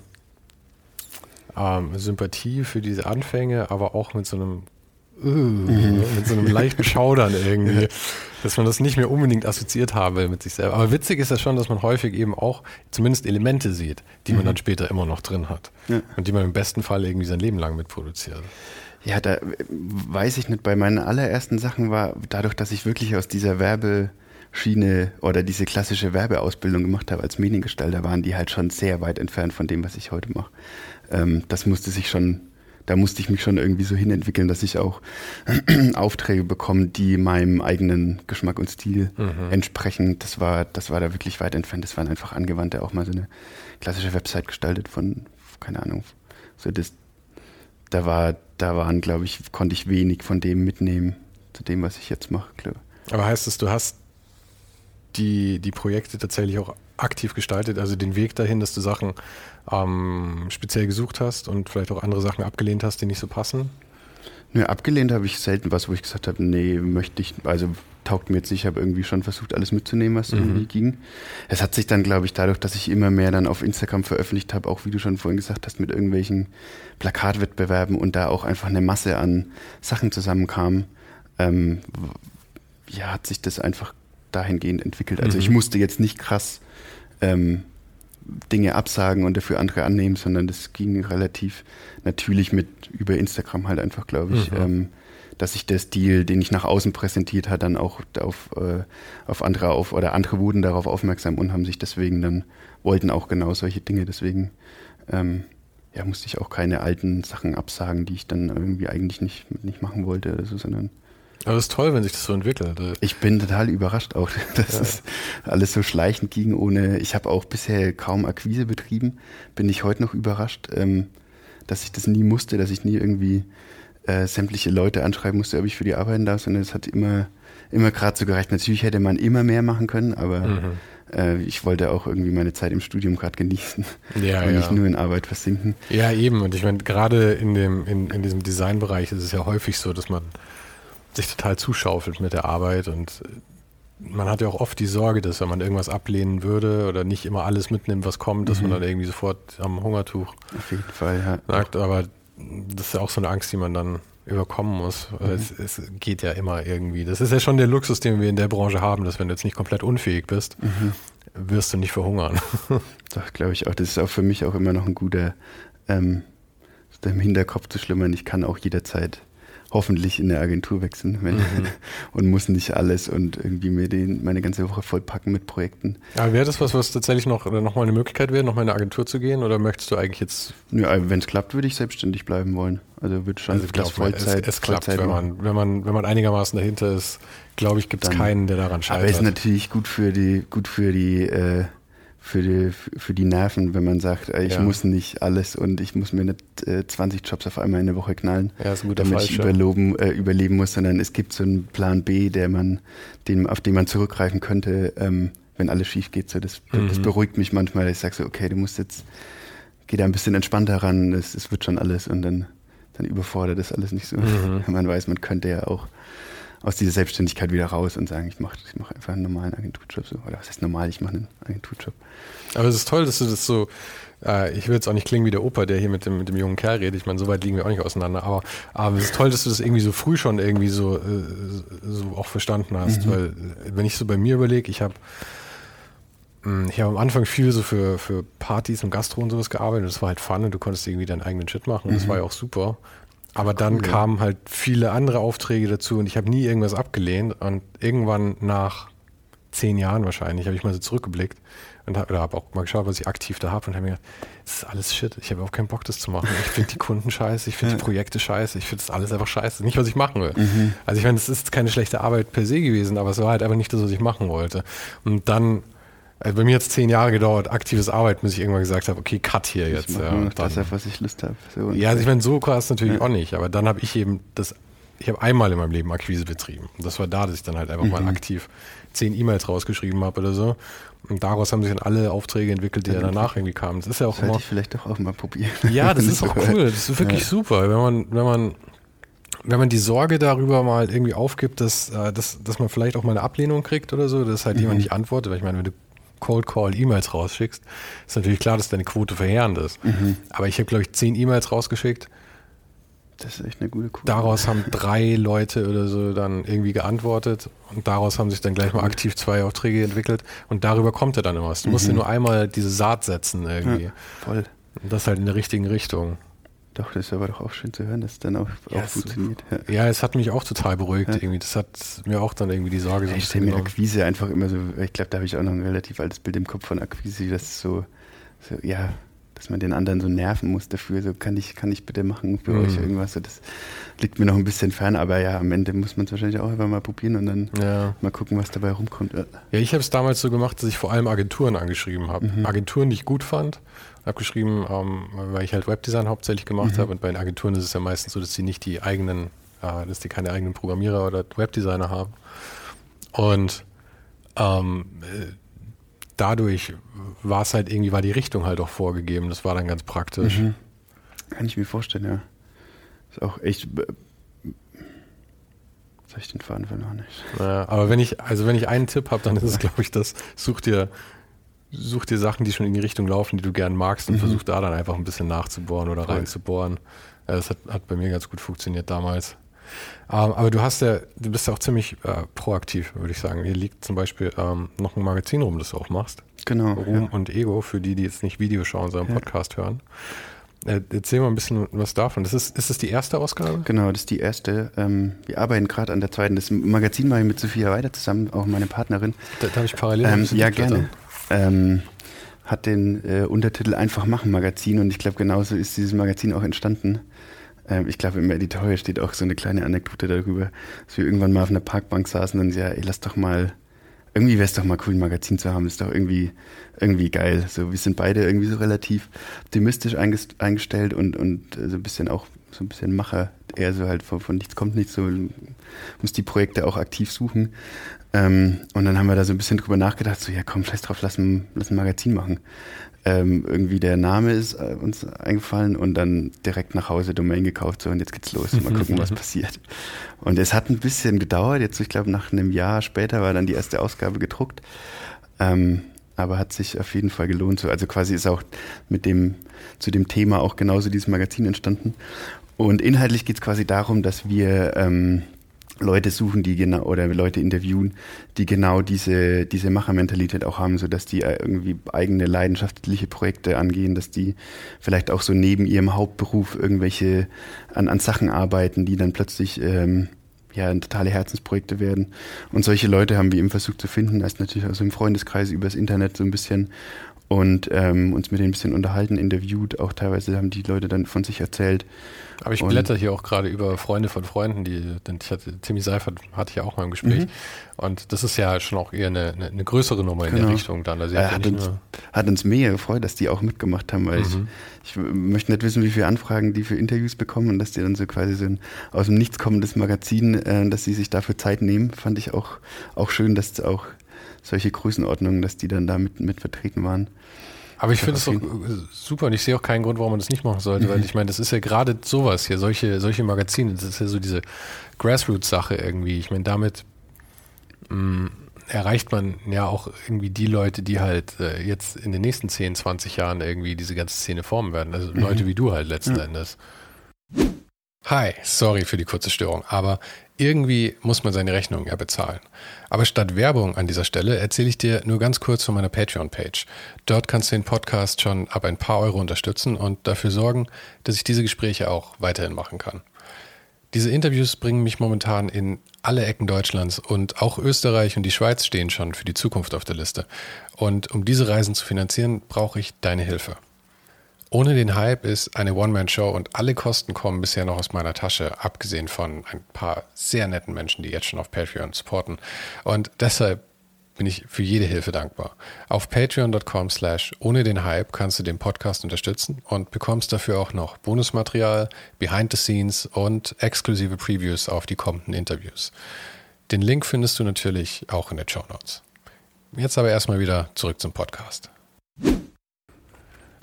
ähm, Sympathie für diese Anfänge, aber auch mit so einem. Mit so einem leichten Schaudern irgendwie, dass man das nicht mehr unbedingt assoziiert habe mit sich selber. Aber witzig ist ja schon, dass man häufig eben auch zumindest Elemente sieht, die man mhm. dann später immer noch drin hat ja. und die man im besten Fall irgendwie sein Leben lang mitproduziert. Ja, da weiß ich nicht, bei meinen allerersten Sachen war dadurch, dass ich wirklich aus dieser Werbeschiene oder diese klassische Werbeausbildung gemacht habe als Mediengestalter, waren die halt schon sehr weit entfernt von dem, was ich heute mache. Ähm, das musste sich schon da musste ich mich schon irgendwie so hinentwickeln, dass ich auch Aufträge bekomme, die meinem eigenen Geschmack und Stil mhm. entsprechen. Das war, das war da wirklich weit entfernt. Das waren einfach Angewandte, auch mal so eine klassische Website gestaltet von, keine Ahnung, so das, da war, da waren, glaube ich, konnte ich wenig von dem mitnehmen, zu dem, was ich jetzt mache, glaube Aber heißt es, du hast die, die Projekte tatsächlich auch aktiv gestaltet, also den Weg dahin, dass du Sachen ähm, speziell gesucht hast und vielleicht auch andere Sachen abgelehnt hast, die nicht so passen? Nö, abgelehnt habe ich selten was, wo ich gesagt habe, nee, möchte ich, also taugt mir jetzt nicht. Ich habe irgendwie schon versucht, alles mitzunehmen, was mhm. irgendwie ging. Es hat sich dann, glaube ich, dadurch, dass ich immer mehr dann auf Instagram veröffentlicht habe, auch wie du schon vorhin gesagt hast, mit irgendwelchen Plakatwettbewerben und da auch einfach eine Masse an Sachen zusammenkam, ähm, ja, hat sich das einfach dahingehend entwickelt. Also mhm. ich musste jetzt nicht krass ähm, Dinge absagen und dafür andere annehmen, sondern das ging relativ natürlich mit über Instagram halt einfach, glaube ich, mhm. ähm, dass sich der Stil, den ich nach außen präsentiert hat, dann auch auf, äh, auf andere auf oder andere wurden darauf aufmerksam und haben sich deswegen dann wollten auch genau solche Dinge. Deswegen ähm, ja, musste ich auch keine alten Sachen absagen, die ich dann irgendwie eigentlich nicht, nicht machen wollte oder so, sondern aber das ist toll, wenn sich das so entwickelt. Ich bin total überrascht auch, dass ja. es alles so schleichend ging, ohne. Ich habe auch bisher kaum Akquise betrieben. Bin ich heute noch überrascht, ähm, dass ich das nie musste, dass ich nie irgendwie äh, sämtliche Leute anschreiben musste, ob ich für die arbeiten darf, sondern es hat immer, immer gerade so gereicht. Natürlich hätte man immer mehr machen können, aber mhm. äh, ich wollte auch irgendwie meine Zeit im Studium gerade genießen ja, und ja. nicht nur in Arbeit versinken. Ja, eben. Und ich meine, gerade in, dem, in, in diesem Designbereich ist es ja häufig so, dass man sich total zuschaufelt mit der Arbeit und man hat ja auch oft die Sorge, dass wenn man irgendwas ablehnen würde oder nicht immer alles mitnimmt, was kommt, dass mhm. man dann irgendwie sofort am Hungertuch Auf jeden Fall, ja. sagt. Aber das ist ja auch so eine Angst, die man dann überkommen muss. Mhm. Es, es, geht ja immer irgendwie. Das ist ja schon der Luxus, den wir in der Branche haben, dass wenn du jetzt nicht komplett unfähig bist, mhm. wirst du nicht verhungern. Das glaube ich auch. Das ist auch für mich auch immer noch ein guter ähm, im Hinterkopf zu schlimmern. Ich kann auch jederzeit hoffentlich in der Agentur wechseln wenn, mhm. und muss nicht alles und irgendwie mir den, meine ganze Woche vollpacken mit Projekten. Aber wäre das was, was tatsächlich noch, noch mal eine Möglichkeit wäre, noch mal in eine Agentur zu gehen oder möchtest du eigentlich jetzt? Ja, also wenn es klappt, würde ich selbstständig bleiben wollen. Also würde schon also glaub, Vollzeit. Es, es klappt, Vollzeit wenn man, wenn man, wenn man einigermaßen dahinter ist, glaube ich, gibt es keinen, der daran scheitert. Aber ist natürlich gut für die, gut für die, äh, für die, für die Nerven, wenn man sagt, ich ja. muss nicht alles und ich muss mir nicht äh, 20 Jobs auf einmal in der Woche knallen, ja, damit Falsche. ich überloben, äh, überleben muss, sondern es gibt so einen Plan B, der man, den, auf den man zurückgreifen könnte, ähm, wenn alles schief geht. So, das, mhm. das beruhigt mich manchmal. Ich sage so, okay, du musst jetzt, geh da ein bisschen entspannter ran, es, es wird schon alles und dann, dann überfordert das alles nicht so. Mhm. Man weiß, man könnte ja auch aus dieser Selbstständigkeit wieder raus und sagen, ich mache ich mach einfach einen normalen Agenturjob. So. Oder was heißt normal, ich mache einen Agenturjob. Aber es ist toll, dass du das so, äh, ich will jetzt auch nicht klingen wie der Opa, der hier mit dem, mit dem jungen Kerl redet. Ich meine, so weit liegen wir auch nicht auseinander. Aber, aber es ist toll, dass du das irgendwie so früh schon irgendwie so, äh, so auch verstanden hast. Mhm. Weil wenn ich so bei mir überlege, ich habe hm, ich habe am Anfang viel so für, für Partys und Gastro und sowas gearbeitet. Das war halt fun und du konntest irgendwie deinen eigenen Shit machen. Das mhm. war ja auch super. Aber dann cool, kamen halt viele andere Aufträge dazu und ich habe nie irgendwas abgelehnt. Und irgendwann nach zehn Jahren wahrscheinlich habe ich mal so zurückgeblickt und habe hab auch mal geschaut, was ich aktiv da habe und habe mir gedacht, das ist alles Shit. Ich habe auch keinen Bock, das zu machen. Ich finde die Kunden scheiße, ich finde die Projekte scheiße, ich finde das alles einfach scheiße. Nicht, was ich machen will. Mhm. Also ich meine, es ist keine schlechte Arbeit per se gewesen, aber es war halt einfach nicht das, was ich machen wollte. Und dann also bei mir hat es zehn Jahre gedauert, aktives Arbeiten, bis ich irgendwann gesagt habe, okay, cut hier jetzt. Ich ja, das, auf was ich Lust habe. So ja, also ich meine, so krass natürlich ja. auch nicht, aber dann habe ich eben das, ich habe einmal in meinem Leben Akquise betrieben. Und das war da, dass ich dann halt einfach mhm. mal aktiv zehn E-Mails rausgeschrieben habe oder so. Und daraus haben sich dann alle Aufträge entwickelt, die ja, danach irgendwie kamen. Das ist ja auch das immer. ich vielleicht doch auch mal probieren. Ja, das ist auch cool. Das ist wirklich ja. super, wenn man, wenn man wenn man die Sorge darüber mal irgendwie aufgibt, dass, äh, dass, dass man vielleicht auch mal eine Ablehnung kriegt oder so, dass halt mhm. jemand nicht antwortet, weil ich meine, wenn du Cold Call E-Mails rausschickst, ist natürlich klar, dass deine Quote verheerend ist. Mhm. Aber ich habe, glaube ich, zehn E-Mails rausgeschickt. Das ist echt eine gute Quote. Daraus haben drei Leute oder so dann irgendwie geantwortet und daraus haben sich dann gleich mal aktiv zwei Aufträge entwickelt und darüber kommt ja dann immer was. Du musst mhm. nur einmal diese Saat setzen irgendwie. Ja, voll. Und das halt in der richtigen Richtung. Doch, das ist aber doch auch schön zu hören, dass es dann auch, ja, auch funktioniert. Ja. ja. es hat mich auch total beruhigt ja. irgendwie. Das hat mir auch dann irgendwie die Sorge so Ich stelle mir Akquise einfach immer so, ich glaube, da habe ich auch noch ein relativ altes Bild im Kopf von Akquise, das so, so, ja, dass man den anderen so nerven muss dafür, so kann ich, kann ich bitte machen für mhm. euch irgendwas. So, das liegt mir noch ein bisschen fern, aber ja, am Ende muss man es wahrscheinlich auch einfach mal probieren und dann ja. mal gucken, was dabei rumkommt. Ja, ich habe es damals so gemacht, dass ich vor allem Agenturen angeschrieben habe. Mhm. Agenturen, die ich gut fand abgeschrieben, ähm, weil ich halt Webdesign hauptsächlich gemacht mhm. habe und bei den Agenturen ist es ja meistens so, dass sie nicht die eigenen, äh, dass die keine eigenen Programmierer oder Webdesigner haben. Und ähm, äh, dadurch war es halt irgendwie, war die Richtung halt auch vorgegeben. Das war dann ganz praktisch. Mhm. Kann ich mir vorstellen, ja. Ist auch echt. Habe ich den Faden verloren. Ja, aber wenn ich, also wenn ich einen Tipp habe, dann ist es, glaube ich, das, such dir such dir Sachen, die schon in die Richtung laufen, die du gern magst und mhm. versuch da dann einfach ein bisschen nachzubohren oder cool. reinzubohren. Das hat, hat bei mir ganz gut funktioniert damals. Ähm, aber du hast ja, du bist ja auch ziemlich äh, proaktiv, würde ich sagen. Hier liegt zum Beispiel ähm, noch ein Magazin rum, das du auch machst. Genau. Ruhm ja. und Ego, für die, die jetzt nicht Video schauen, sondern ja. Podcast hören. Äh, erzähl mal ein bisschen was davon. Das ist, ist das die erste Ausgabe? Genau, das ist die erste. Ähm, wir arbeiten gerade an der zweiten. Das Magazin mache ich mit Sophia weiter zusammen, auch meine Partnerin. Da, darf ich parallel ähm, Ja, gerne ähm, hat den äh, Untertitel Einfach machen Magazin und ich glaube, genauso ist dieses Magazin auch entstanden. Ähm, ich glaube, im Editorial steht auch so eine kleine Anekdote darüber, dass wir irgendwann mal auf einer Parkbank saßen und ja, ey, lass doch mal, irgendwie wäre es doch mal cool, ein Magazin zu haben, ist doch irgendwie, irgendwie geil. So, wir sind beide irgendwie so relativ optimistisch eingestellt und, und äh, so ein bisschen auch so ein bisschen Macher, eher so halt von, von nichts kommt nichts, so muss die Projekte auch aktiv suchen. Ähm, und dann haben wir da so ein bisschen drüber nachgedacht, so ja komm, scheiß drauf, lass ein, lass ein Magazin machen. Ähm, irgendwie der Name ist äh, uns eingefallen und dann direkt nach Hause Domain gekauft, so und jetzt geht's los, mal gucken, was passiert. Und es hat ein bisschen gedauert, jetzt ich glaube nach einem Jahr später war dann die erste Ausgabe gedruckt. Ähm, aber hat sich auf jeden Fall gelohnt. So, also quasi ist auch mit dem, zu dem Thema auch genauso dieses Magazin entstanden. Und inhaltlich geht es quasi darum, dass wir ähm, Leute suchen, die genau oder Leute interviewen, die genau diese diese Machermentalität auch haben, so dass die äh, irgendwie eigene leidenschaftliche Projekte angehen, dass die vielleicht auch so neben ihrem Hauptberuf irgendwelche an, an Sachen arbeiten, die dann plötzlich ähm, ja totale Herzensprojekte werden. Und solche Leute haben wir eben versucht zu finden, erst natürlich aus dem Freundeskreis übers Internet so ein bisschen und ähm, uns mit denen ein bisschen unterhalten, interviewt. Auch teilweise haben die Leute dann von sich erzählt. Aber ich blätter hier auch gerade über Freunde von Freunden, die, denn ich hatte, Timmy Seifert hatte ich ja auch mal im Gespräch. Mhm. Und das ist ja schon auch eher eine, eine, eine größere Nummer genau. in der genau. Richtung dann. Also hat, ja uns, hat, uns, mega gefreut, dass die auch mitgemacht haben, weil mhm. ich, ich möchte nicht wissen, wie viele Anfragen die für Interviews bekommen und dass die dann so quasi so ein aus dem Nichts kommendes Magazin, äh, dass sie sich dafür Zeit nehmen, fand ich auch, auch schön, dass auch solche Größenordnungen, dass die dann da mit, mit vertreten waren. Aber ich finde es auch super und ich sehe auch keinen Grund, warum man das nicht machen sollte, mhm. weil ich meine, das ist ja gerade sowas hier, solche, solche Magazine, das ist ja so diese Grassroots-Sache irgendwie. Ich meine, damit mh, mm, erreicht man ja auch irgendwie die Leute, die halt äh, jetzt in den nächsten 10, 20 Jahren irgendwie diese ganze Szene formen werden. Also mhm. Leute wie du halt letzten mhm. Endes. Hi, sorry für die kurze Störung, aber irgendwie muss man seine Rechnung ja bezahlen. Aber statt Werbung an dieser Stelle erzähle ich dir nur ganz kurz von meiner Patreon-Page. Dort kannst du den Podcast schon ab ein paar Euro unterstützen und dafür sorgen, dass ich diese Gespräche auch weiterhin machen kann. Diese Interviews bringen mich momentan in alle Ecken Deutschlands und auch Österreich und die Schweiz stehen schon für die Zukunft auf der Liste. Und um diese Reisen zu finanzieren, brauche ich deine Hilfe. Ohne den Hype ist eine One-Man-Show und alle Kosten kommen bisher noch aus meiner Tasche, abgesehen von ein paar sehr netten Menschen, die jetzt schon auf Patreon supporten. Und deshalb bin ich für jede Hilfe dankbar. Auf patreon.com slash ohne den Hype kannst du den Podcast unterstützen und bekommst dafür auch noch Bonusmaterial, Behind the Scenes und exklusive Previews auf die kommenden Interviews. Den Link findest du natürlich auch in den Show Notes. Jetzt aber erstmal wieder zurück zum Podcast.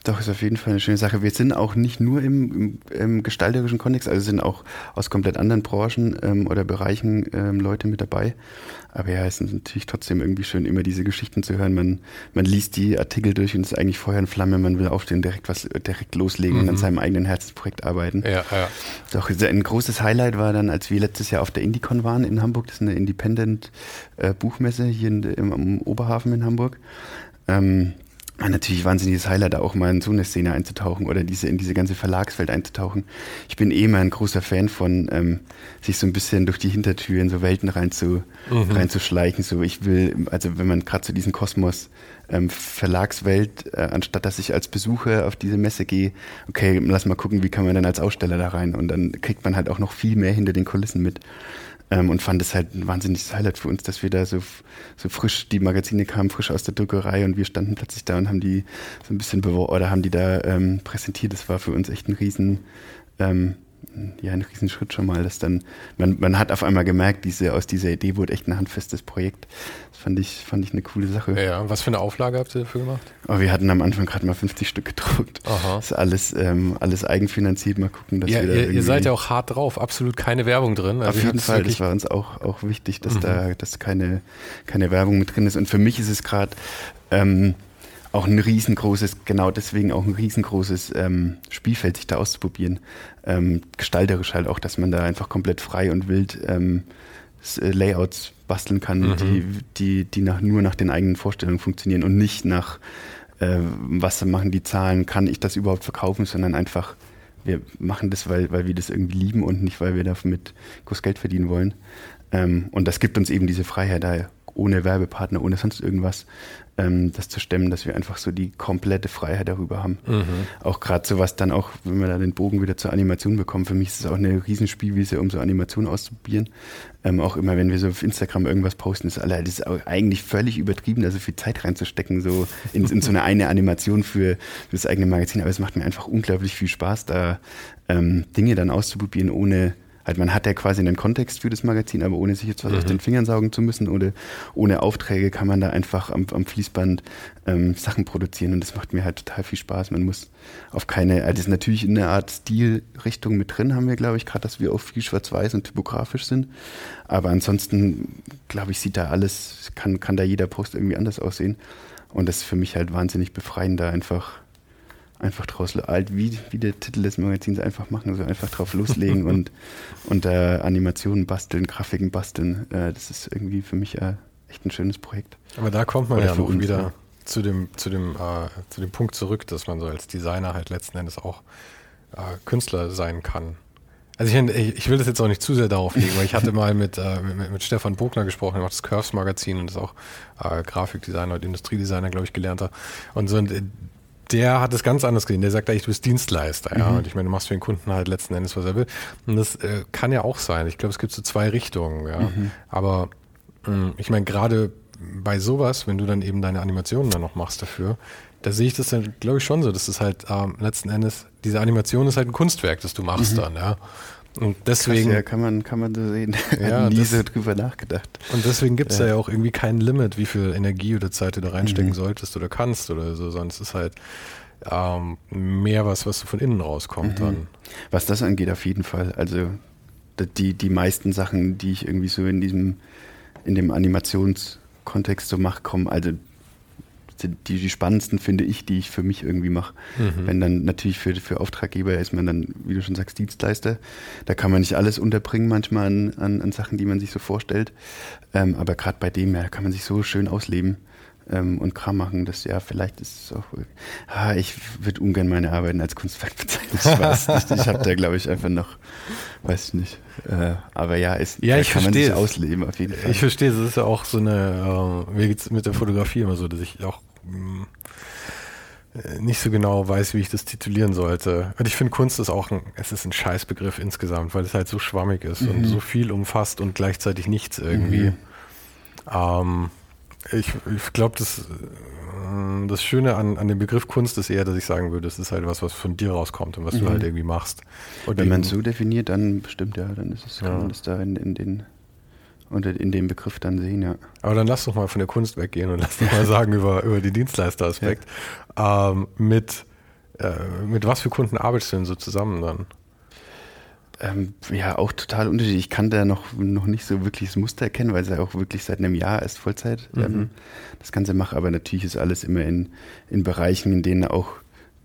Doch, ist auf jeden Fall eine schöne Sache. Wir sind auch nicht nur im, im, im gestalterischen Kontext, also sind auch aus komplett anderen Branchen ähm, oder Bereichen ähm, Leute mit dabei. Aber ja, es ist natürlich trotzdem irgendwie schön, immer diese Geschichten zu hören. Man, man liest die Artikel durch und ist eigentlich Feuer und Flamme. Man will aufstehen, direkt was, direkt loslegen mhm. und an seinem eigenen Herzensprojekt arbeiten. Ja, ja. Doch, ein großes Highlight war dann, als wir letztes Jahr auf der Indicon waren in Hamburg. Das ist eine Independent äh, Buchmesse hier in, im, im Oberhafen in Hamburg. Ähm, war natürlich wahnsinniges Highlight, auch mal in so eine Szene einzutauchen oder diese, in diese ganze Verlagswelt einzutauchen. Ich bin eh mal ein großer Fan von, ähm, sich so ein bisschen durch die Hintertür in so Welten rein zu, mhm. reinzuschleichen. So, ich will, also wenn man gerade zu so diesen Kosmos ähm, Verlagswelt, äh, anstatt dass ich als Besucher auf diese Messe gehe, okay, lass mal gucken, wie kann man dann als Aussteller da rein? Und dann kriegt man halt auch noch viel mehr hinter den Kulissen mit. Ähm, und fand es halt ein wahnsinniges Highlight für uns, dass wir da so, so frisch, die Magazine kamen frisch aus der Druckerei und wir standen plötzlich da und haben die so ein bisschen beworben oder haben die da ähm, präsentiert. Das war für uns echt ein riesen, ähm, ja, ein Riesenschritt schon mal, dass dann, man, man hat auf einmal gemerkt, diese, aus dieser Idee wurde echt ein handfestes Projekt. Fand ich, fand ich eine coole Sache. Ja, was für eine Auflage habt ihr dafür gemacht? Oh, wir hatten am Anfang gerade mal 50 Stück gedruckt. Aha. Das ist alles, ähm, alles eigenfinanziert. Mal gucken, dass ja, wir da ihr, ihr seid ja auch hart drauf, absolut keine Werbung drin. Also auf jeden Fall, das war uns auch, auch wichtig, dass mhm. da dass keine, keine Werbung mit drin ist. Und für mich ist es gerade, ähm, auch ein riesengroßes, genau deswegen auch ein riesengroßes ähm, Spielfeld, sich da auszuprobieren. Ähm, gestalterisch halt auch, dass man da einfach komplett frei und wild ähm, äh, Layouts basteln kann, mhm. die, die, die nach, nur nach den eigenen Vorstellungen funktionieren und nicht nach, äh, was machen die Zahlen, kann ich das überhaupt verkaufen, sondern einfach, wir machen das, weil, weil wir das irgendwie lieben und nicht, weil wir damit groß Geld verdienen wollen. Ähm, und das gibt uns eben diese Freiheit, da ohne Werbepartner, ohne sonst irgendwas ähm, das zu stemmen, dass wir einfach so die komplette Freiheit darüber haben. Mhm. Auch gerade so was dann auch, wenn wir da den Bogen wieder zur Animation bekommen, für mich ist es auch eine Riesenspielwiese, um so Animationen auszuprobieren. Ähm, auch immer, wenn wir so auf Instagram irgendwas posten, ist, alle, das ist eigentlich völlig übertrieben, da so viel Zeit reinzustecken, so in, in so eine eine Animation für, für das eigene Magazin. Aber es macht mir einfach unglaublich viel Spaß, da ähm, Dinge dann auszuprobieren, ohne halt man hat ja quasi einen Kontext für das Magazin, aber ohne sich jetzt was mhm. aus den Fingern saugen zu müssen oder ohne Aufträge kann man da einfach am, am Fließband ähm, Sachen produzieren und das macht mir halt total viel Spaß. Man muss auf keine, also das ist natürlich in eine Art Stilrichtung mit drin, haben wir, glaube ich, gerade, dass wir auch viel schwarz-weiß und typografisch sind. Aber ansonsten, glaube ich, sieht da alles, kann, kann da jeder Post irgendwie anders aussehen. Und das ist für mich halt wahnsinnig befreiend, da einfach einfach draus, halt wie, wie der Titel des Magazins einfach machen, also einfach drauf loslegen und, und äh, Animationen basteln, Grafiken basteln. Äh, das ist irgendwie für mich äh, echt ein schönes Projekt. Aber da kommt man Oder ja uns, wieder ja. zu dem, zu, dem, äh, zu dem Punkt zurück, dass man so als Designer halt letzten Endes auch äh, Künstler sein kann. Also ich, ich, will das jetzt auch nicht zu sehr darauf legen, weil ich hatte mal mit, äh, mit, mit, Stefan Bogner gesprochen, der macht das Curves Magazin und ist auch äh, Grafikdesigner und Industriedesigner, glaube ich, gelernter. Und so und äh, der hat es ganz anders gesehen. Der sagt eigentlich, du bist Dienstleister, ja. Mhm. Und ich meine, du machst für den Kunden halt letzten Endes, was er will. Und das äh, kann ja auch sein. Ich glaube, es gibt so zwei Richtungen, ja. Mhm. Aber mh, hm, ich meine, gerade bei sowas, wenn du dann eben deine Animationen dann noch machst dafür, da sehe ich das dann, glaube ich, schon so, dass das halt ähm, letzten Endes, diese Animation ist halt ein Kunstwerk, das du machst mhm. dann, ja. Und deswegen. Krass, ja, kann man, kann man so sehen. Ja, nie das, so drüber nachgedacht. Und deswegen gibt es ja. ja. auch irgendwie kein Limit, wie viel Energie oder Zeit du da reinstecken mhm. solltest oder kannst oder so, sonst ist halt ähm, mehr was, was von innen rauskommt mhm. dann. Was das angeht, auf jeden Fall. Also die, die meisten Sachen, die ich irgendwie so in diesem, in dem Animationskontext so mache, kommen, also die, die spannendsten finde ich, die ich für mich irgendwie mache. Mhm. Wenn dann natürlich für, für Auftraggeber ist man dann, wie du schon sagst, Dienstleister. Da kann man nicht alles unterbringen manchmal an, an, an Sachen, die man sich so vorstellt. Ähm, aber gerade bei dem, ja, kann man sich so schön ausleben ähm, und Kram machen, dass ja, vielleicht ist es auch. Ah, ich würde ungern meine Arbeiten als Kunstwerk bezeichnen. Ich weiß nicht. Ich habe da, glaube ich, einfach noch, weiß ich nicht. Äh, aber ja, ist, ja, ich kann verstehe man sich ausleben auf jeden Fall. Ich verstehe, es ist ja auch so eine, äh, mir geht es mit der Fotografie immer so, dass ich auch nicht so genau weiß, wie ich das titulieren sollte. Und ich finde, Kunst ist auch ein, es ist ein Scheißbegriff insgesamt, weil es halt so schwammig ist mhm. und so viel umfasst und gleichzeitig nichts irgendwie. Mhm. Ähm, ich, ich glaube, das, äh, das Schöne an, an dem Begriff Kunst ist eher, dass ich sagen würde, es ist halt was, was von dir rauskommt und was mhm. du halt irgendwie machst. Und Wenn man es so definiert, dann bestimmt ja, dann ist es, kann ja. man das da in, in den unter in dem Begriff dann sehen, ja. Aber dann lass doch mal von der Kunst weggehen und lass doch mal sagen über, über den Dienstleisteraspekt. Ja. Ähm, mit, äh, mit was für Kunden arbeitest du denn so zusammen dann? Ähm, ja, auch total unterschiedlich. Ich kann da noch, noch nicht so wirklich das Muster erkennen, weil es ja auch wirklich seit einem Jahr erst Vollzeit ähm, mhm. das Ganze mache. Aber natürlich ist alles immer in, in Bereichen, in denen auch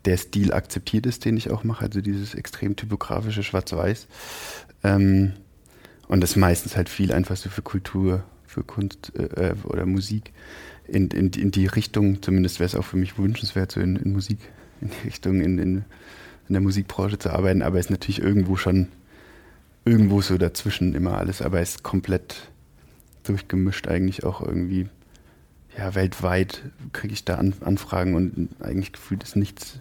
der Stil akzeptiert ist, den ich auch mache. Also dieses extrem typografische Schwarz-Weiß. Ähm, und das ist meistens halt viel einfach so für Kultur, für Kunst äh, oder Musik. In, in, in die Richtung, zumindest wäre es auch für mich wünschenswert, so in, in Musik, in die Richtung, in, in, in der Musikbranche zu arbeiten. Aber es ist natürlich irgendwo schon irgendwo so dazwischen immer alles, aber es ist komplett durchgemischt eigentlich auch irgendwie. Ja, weltweit kriege ich da An Anfragen und eigentlich gefühlt ist nichts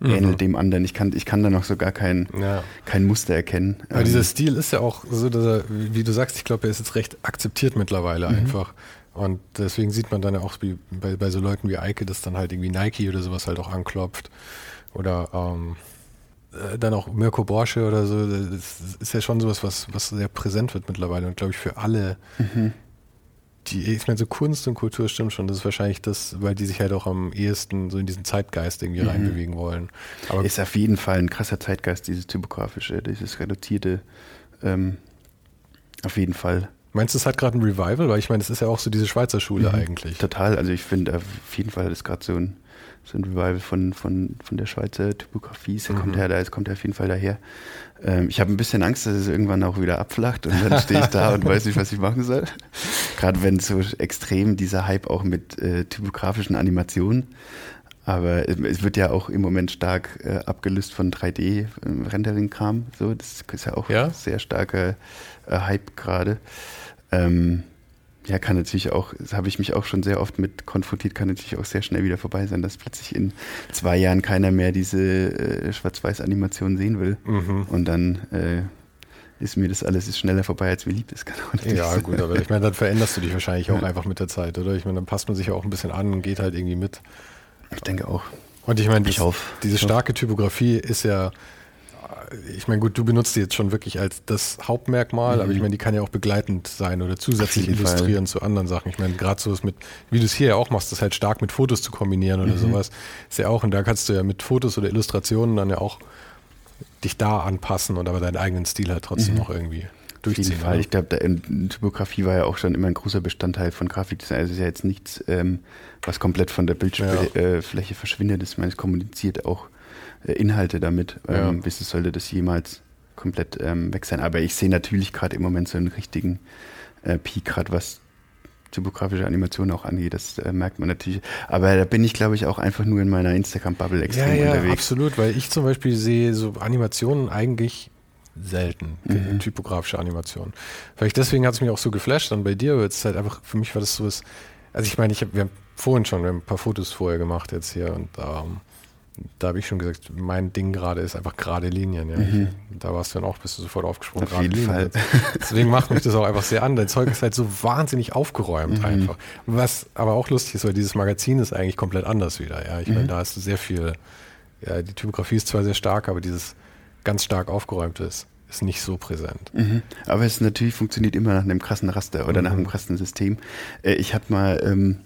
mhm. ähnelt dem anderen. Ich kann, ich kann da noch so gar kein, ja. kein Muster erkennen. Aber ähm, dieser Stil ist ja auch so, dass er, wie du sagst, ich glaube, er ist jetzt recht akzeptiert mittlerweile mhm. einfach. Und deswegen sieht man dann ja auch wie bei, bei so Leuten wie Eike, dass dann halt irgendwie Nike oder sowas halt auch anklopft. Oder ähm, äh, dann auch Mirko Borsche oder so, das ist ja schon sowas, was, was sehr präsent wird mittlerweile und glaube ich für alle. Mhm. Die, ich meine, so Kunst und Kultur stimmt schon. Das ist wahrscheinlich das, weil die sich halt auch am ehesten so in diesen Zeitgeist irgendwie mhm. reinbewegen wollen. Aber ist auf jeden Fall ein krasser Zeitgeist, dieses typografische, dieses reduzierte. Ähm, auf jeden Fall. Meinst du, es hat gerade ein Revival? Weil ich meine, das ist ja auch so diese Schweizer Schule mhm. eigentlich. Total. Also ich finde, auf jeden Fall ist gerade so ein so ein Revival von, von, von der Schweizer Typografie. Mhm. kommt er, da kommt er auf jeden Fall daher. Ähm, ich habe ein bisschen Angst, dass es irgendwann auch wieder abflacht und dann stehe ich da und weiß nicht, was ich machen soll. Gerade wenn so extrem dieser Hype auch mit äh, typografischen Animationen. Aber es wird ja auch im Moment stark äh, abgelöst von 3D-Rendering-Kram. So, das ist ja auch ja? sehr starker äh, Hype gerade. Ähm, ja, kann natürlich auch, das habe ich mich auch schon sehr oft mit konfrontiert, kann natürlich auch sehr schnell wieder vorbei sein, dass plötzlich in zwei Jahren keiner mehr diese äh, Schwarz-Weiß-Animation sehen will. Mhm. Und dann äh, ist mir das alles ist schneller vorbei, als mir lieb ist. ja, gut, aber ich meine, dann veränderst du dich wahrscheinlich auch ja. einfach mit der Zeit, oder? Ich meine, dann passt man sich auch ein bisschen an und geht halt irgendwie mit. Ich denke auch. Und ich meine, diese starke Typografie ist ja ich meine, gut, du benutzt die jetzt schon wirklich als das Hauptmerkmal, mhm. aber ich meine, die kann ja auch begleitend sein oder zusätzlich illustrieren Fall. zu anderen Sachen. Ich meine, gerade so ist mit, wie du es hier ja auch machst, das halt stark mit Fotos zu kombinieren oder mhm. sowas, ist ja auch, und da kannst du ja mit Fotos oder Illustrationen dann ja auch dich da anpassen und aber deinen eigenen Stil halt trotzdem mhm. noch irgendwie durchziehen. Auf jeden Fall. Oder? Ich glaube, Typografie war ja auch schon immer ein großer Bestandteil von Grafikdesign. Also es ist ja jetzt nichts, ähm, was komplett von der Bildfläche ja. äh, verschwindet. Ich meine, es kommuniziert auch Inhalte damit. Ja. Ähm, wissen sollte das jemals komplett ähm, weg sein. Aber ich sehe natürlich gerade im Moment so einen richtigen äh, Peak, gerade was typografische Animation auch angeht. Das äh, merkt man natürlich. Aber da bin ich, glaube ich, auch einfach nur in meiner Instagram-Bubble extrem ja, ja, unterwegs. Absolut, weil ich zum Beispiel sehe so Animationen eigentlich selten, mhm. typografische Animation. Vielleicht deswegen hat es mich auch so geflasht dann bei dir, weil es halt einfach, für mich war das so was, also ich meine, ich hab, wir haben vorhin schon, wir haben ein paar Fotos vorher gemacht jetzt hier und ähm, da habe ich schon gesagt, mein Ding gerade ist einfach gerade Linien. Ja. Mhm. Da warst du dann auch, bist du sofort aufgesprungen. Auf jeden Fall. Deswegen macht mich das auch einfach sehr an. Dein Zeug ist halt so wahnsinnig aufgeräumt mhm. einfach. Was aber auch lustig ist, weil dieses Magazin ist eigentlich komplett anders wieder. Ja. Ich mhm. meine, da hast du sehr viel, ja, die Typografie ist zwar sehr stark, aber dieses ganz stark aufgeräumte ist, ist nicht so präsent. Mhm. Aber es natürlich funktioniert immer nach einem krassen Raster oder nach einem mhm. krassen System. Äh, ich hatte mal... Ähm,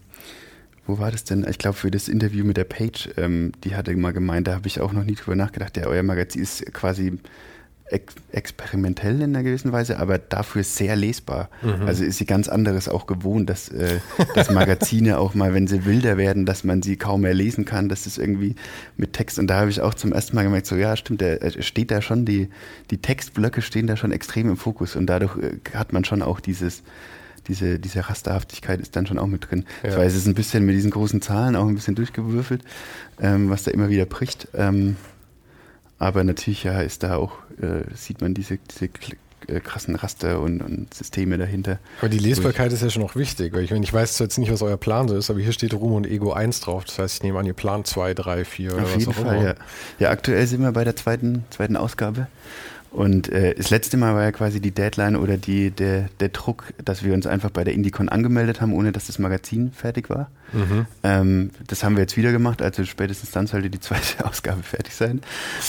wo war das denn? Ich glaube, für das Interview mit der Page, ähm, die hatte mal gemeint, da habe ich auch noch nie drüber nachgedacht. Ja, euer Magazin ist quasi ex experimentell in einer gewissen Weise, aber dafür sehr lesbar. Mhm. Also ist sie ganz anderes auch gewohnt, dass, äh, dass Magazine auch mal, wenn sie wilder werden, dass man sie kaum mehr lesen kann, dass es irgendwie mit Text. Und da habe ich auch zum ersten Mal gemerkt, so ja, stimmt, da steht da schon, die, die Textblöcke stehen da schon extrem im Fokus und dadurch äh, hat man schon auch dieses diese, diese Rasterhaftigkeit ist dann schon auch mit drin. Ja. Ich weiß, es ist ein bisschen mit diesen großen Zahlen auch ein bisschen durchgewürfelt, ähm, was da immer wieder bricht. Ähm, aber natürlich ja ist da auch, äh, sieht man diese, diese äh, krassen Raster und, und, Systeme dahinter. Aber die Lesbarkeit ist ja schon noch wichtig, weil ich, ich weiß jetzt nicht, was euer Plan so ist, aber hier steht Ruhm und Ego 1 drauf. Das heißt, ich nehme an, ihr Plan 2, 3, 4 oder Auf was auch Fall, immer. Ja. ja, aktuell sind wir bei der zweiten, zweiten Ausgabe. Und äh, das letzte Mal war ja quasi die Deadline oder die, der, der Druck, dass wir uns einfach bei der Indicon angemeldet haben, ohne dass das Magazin fertig war. Mhm. Ähm, das haben wir jetzt wieder gemacht, also spätestens dann sollte die zweite Ausgabe fertig sein.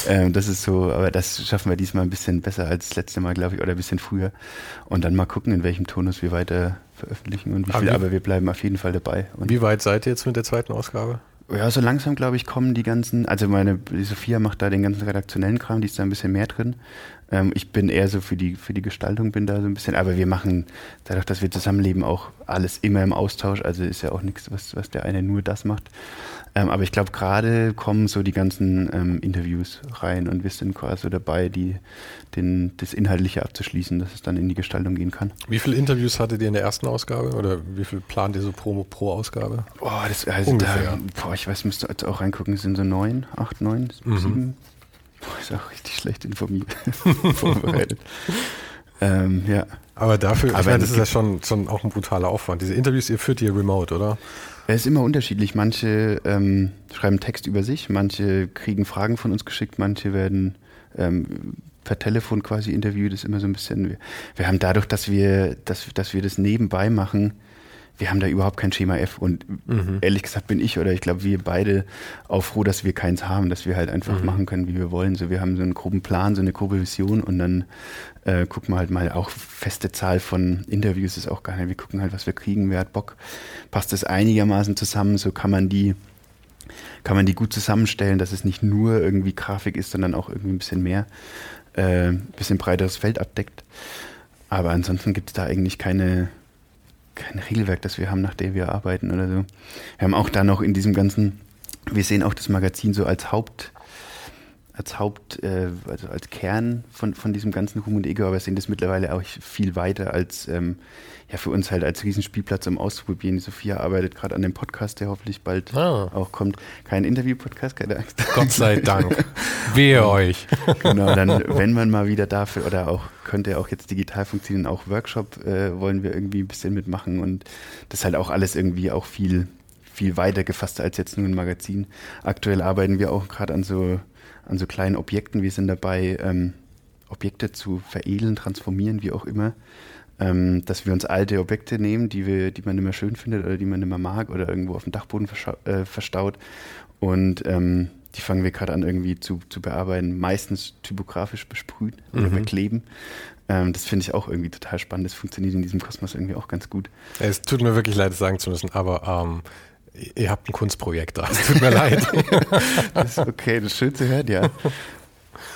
Ähm, das ist so, aber das schaffen wir diesmal ein bisschen besser als das letzte Mal, glaube ich, oder ein bisschen früher. Und dann mal gucken, in welchem Tonus wir weiter veröffentlichen und wie viel, aber, aber wir bleiben auf jeden Fall dabei. Und wie weit seid ihr jetzt mit der zweiten Ausgabe? Ja, so langsam, glaube ich, kommen die ganzen, also meine, die Sophia macht da den ganzen redaktionellen Kram, die ist da ein bisschen mehr drin. Ähm, ich bin eher so für die, für die Gestaltung, bin da so ein bisschen, aber wir machen, dadurch, dass wir zusammenleben, auch alles immer im Austausch. Also ist ja auch nichts, was, was der eine nur das macht. Ähm, aber ich glaube, gerade kommen so die ganzen ähm, Interviews rein und wir sind quasi dabei, die, den, das Inhaltliche abzuschließen, dass es dann in die Gestaltung gehen kann. Wie viele Interviews hattet ihr in der ersten Ausgabe oder wie viel plant ihr so pro, pro Ausgabe? Boah, das, also da, boah, ich weiß, müsste jetzt auch reingucken, es sind so neun, acht, neun, mhm. Boah, ist auch richtig schlecht informiert, vorbereitet. ähm, ja. Aber dafür, Aber ich meine, das ist ja schon, schon auch ein brutaler Aufwand. Diese Interviews, ihr führt ihr remote, oder? Es ist immer unterschiedlich. Manche ähm, schreiben Text über sich, manche kriegen Fragen von uns geschickt, manche werden ähm, per Telefon quasi interviewt. Das ist immer so ein bisschen. Wir, wir haben dadurch, dass wir, dass, dass wir das nebenbei machen, wir haben da überhaupt kein Schema F. Und mhm. ehrlich gesagt bin ich oder ich glaube, wir beide auch froh, dass wir keins haben, dass wir halt einfach mhm. machen können, wie wir wollen. So, wir haben so einen groben Plan, so eine grobe Vision und dann äh, gucken wir halt mal auch feste Zahl von Interviews ist auch nicht. Wir gucken halt, was wir kriegen, wer hat Bock. Passt das einigermaßen zusammen, so kann man die kann man die gut zusammenstellen, dass es nicht nur irgendwie Grafik ist, sondern auch irgendwie ein bisschen mehr, äh, ein bisschen breiteres Feld abdeckt. Aber ansonsten gibt es da eigentlich keine, kein Regelwerk, das wir haben, nach dem wir arbeiten oder so. Wir haben auch da noch in diesem ganzen, wir sehen auch das Magazin so als Haupt, als Haupt, äh, also als Kern von, von diesem ganzen Hum und Ego, aber sehen das mittlerweile auch viel weiter als ähm, ja für uns halt als Riesenspielplatz um auszuprobieren. Sophia arbeitet gerade an dem Podcast, der hoffentlich bald ah. auch kommt. Kein Interview-Podcast, keine Angst. Gott sei Dank. Wehe euch. genau, dann, wenn man mal wieder dafür oder auch könnte auch jetzt digital funktionieren, auch Workshop äh, wollen wir irgendwie ein bisschen mitmachen und das ist halt auch alles irgendwie auch viel, viel weiter gefasst als jetzt nur ein Magazin. Aktuell arbeiten wir auch gerade an so, an so kleinen Objekten. Wir sind dabei, ähm, Objekte zu veredeln, transformieren, wie auch immer ähm, dass wir uns alte Objekte nehmen, die, wir, die man nicht mehr schön findet oder die man nicht mehr mag oder irgendwo auf dem Dachboden äh, verstaut. Und ähm, die fangen wir gerade an irgendwie zu, zu bearbeiten, meistens typografisch besprüht oder mhm. bekleben. Ähm, das finde ich auch irgendwie total spannend. Das funktioniert in diesem Kosmos irgendwie auch ganz gut. Es tut mir wirklich leid, das sagen zu müssen, aber ähm, ihr habt ein Kunstprojekt da. Es tut mir leid. das ist okay, das ist schön zu hören, ja.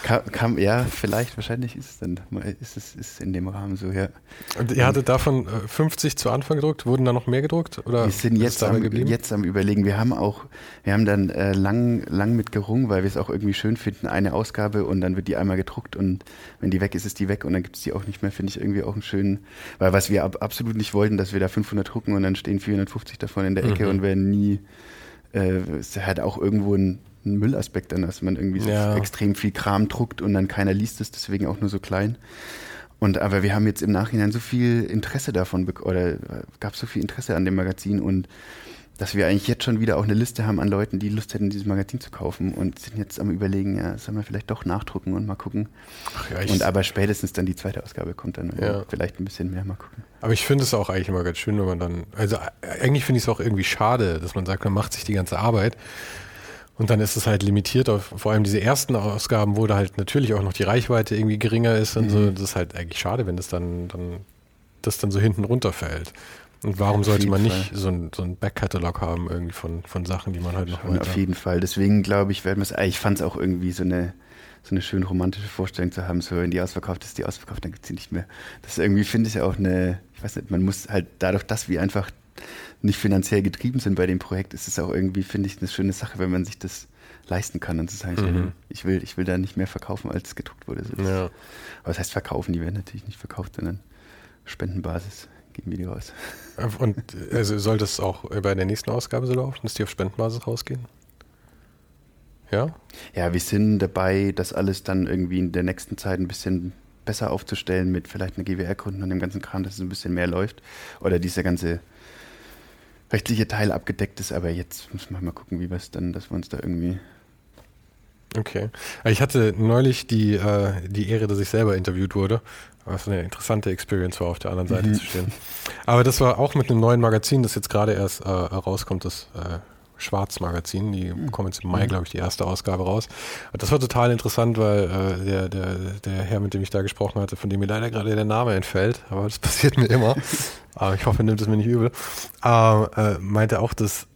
Kam, kam, ja, vielleicht, wahrscheinlich ist es dann, ist es ist in dem Rahmen so, ja. Und ihr hattet davon 50 äh, zu Anfang gedruckt, wurden da noch mehr gedruckt? Oder wir sind jetzt am, jetzt am überlegen. Wir haben auch, wir haben dann äh, lang, lang mit gerungen, weil wir es auch irgendwie schön finden, eine Ausgabe und dann wird die einmal gedruckt und wenn die weg ist, ist die weg und dann gibt es die auch nicht mehr, finde ich irgendwie auch einen schönen, weil was wir ab, absolut nicht wollten, dass wir da 500 drucken und dann stehen 450 davon in der Ecke mhm. und werden nie, äh, ist halt auch irgendwo ein einen Müllaspekt an, dass man irgendwie so Ja. extrem viel Kram druckt und dann keiner liest es, deswegen auch nur so klein. Und aber wir haben jetzt im Nachhinein so viel Interesse davon oder äh, gab so viel Interesse an dem Magazin und dass wir eigentlich jetzt schon wieder auch eine Liste haben an Leuten, die Lust hätten, dieses Magazin zu kaufen und sind jetzt am überlegen, ja, sollen wir vielleicht doch nachdrucken und mal gucken. Ach ja, ich, Und aber spätestens dann die zweite Ausgabe kommt dann Ja. vielleicht ein bisschen mehr mal gucken. aber ich finde es auch eigentlich immer ganz schön, wenn man dann, also äh, eigentlich finde ich es auch irgendwie schade, dass man sagt, man macht sich die ganze Arbeit und dann ist es halt limitiert auf vor allem diese ersten Ausgaben, wo da halt natürlich auch noch die Reichweite irgendwie geringer ist und Mhm. so. Das ist halt eigentlich schade, wenn das dann, dann, das dann so hinten runterfällt. Und warum sollte man nicht Fall. so ein, so ein Backkatalog haben irgendwie von, von Sachen, die man halt noch Schon auf jeden Fall. Deswegen glaube ich, werden wir es. äh, Ich fand es auch irgendwie so eine, so eine schön romantische Vorstellung zu haben, so wenn die ausverkauft ist, die ausverkauft, dann gibt es sie nicht mehr. Das irgendwie, finde ich, auch eine, ich weiß nicht, man muss halt dadurch, dass wir einfach nicht finanziell getrieben sind bei dem Projekt, ist es auch irgendwie, finde ich, eine schöne Sache, wenn man sich das leisten kann und zu sagen, Mhm. ich will, ich will da nicht mehr verkaufen, als gedruckt wurde. So, das- Ja. Aber was heißt verkaufen? Die werden natürlich nicht verkauft, sondern Spendenbasis geben wir die raus. Und also soll das auch bei der nächsten Ausgabe so laufen, dass die auf Spendenbasis rausgehen? Ja? Ja, wir sind dabei, das alles dann irgendwie in der nächsten Zeit ein bisschen besser aufzustellen mit vielleicht einer GWR-Gründen und dem ganzen Kram, dass es ein bisschen mehr läuft. Oder dieser ganze rechtliche Teil abgedeckt ist. Aber jetzt müssen wir mal gucken, wie wir es dann, dass wir uns da irgendwie. Okay. Ich hatte neulich die, äh, die Ehre, dass ich selber interviewt wurde, was eine interessante Experience war, auf der anderen Seite Mhm. zu stehen. Aber das war auch mit einem neuen Magazin, das jetzt gerade erst äh, rauskommt, das äh, Schwarz-Magazin. Die kommen jetzt im Mai, glaube ich, die erste Ausgabe raus. Das war total interessant, weil äh, der, der, der Herr, mit dem ich da gesprochen hatte, von dem mir leider gerade der Name entfällt, aber das passiert mir immer. aber ich hoffe, er nimmt es mir nicht übel, äh, äh, meinte auch, dass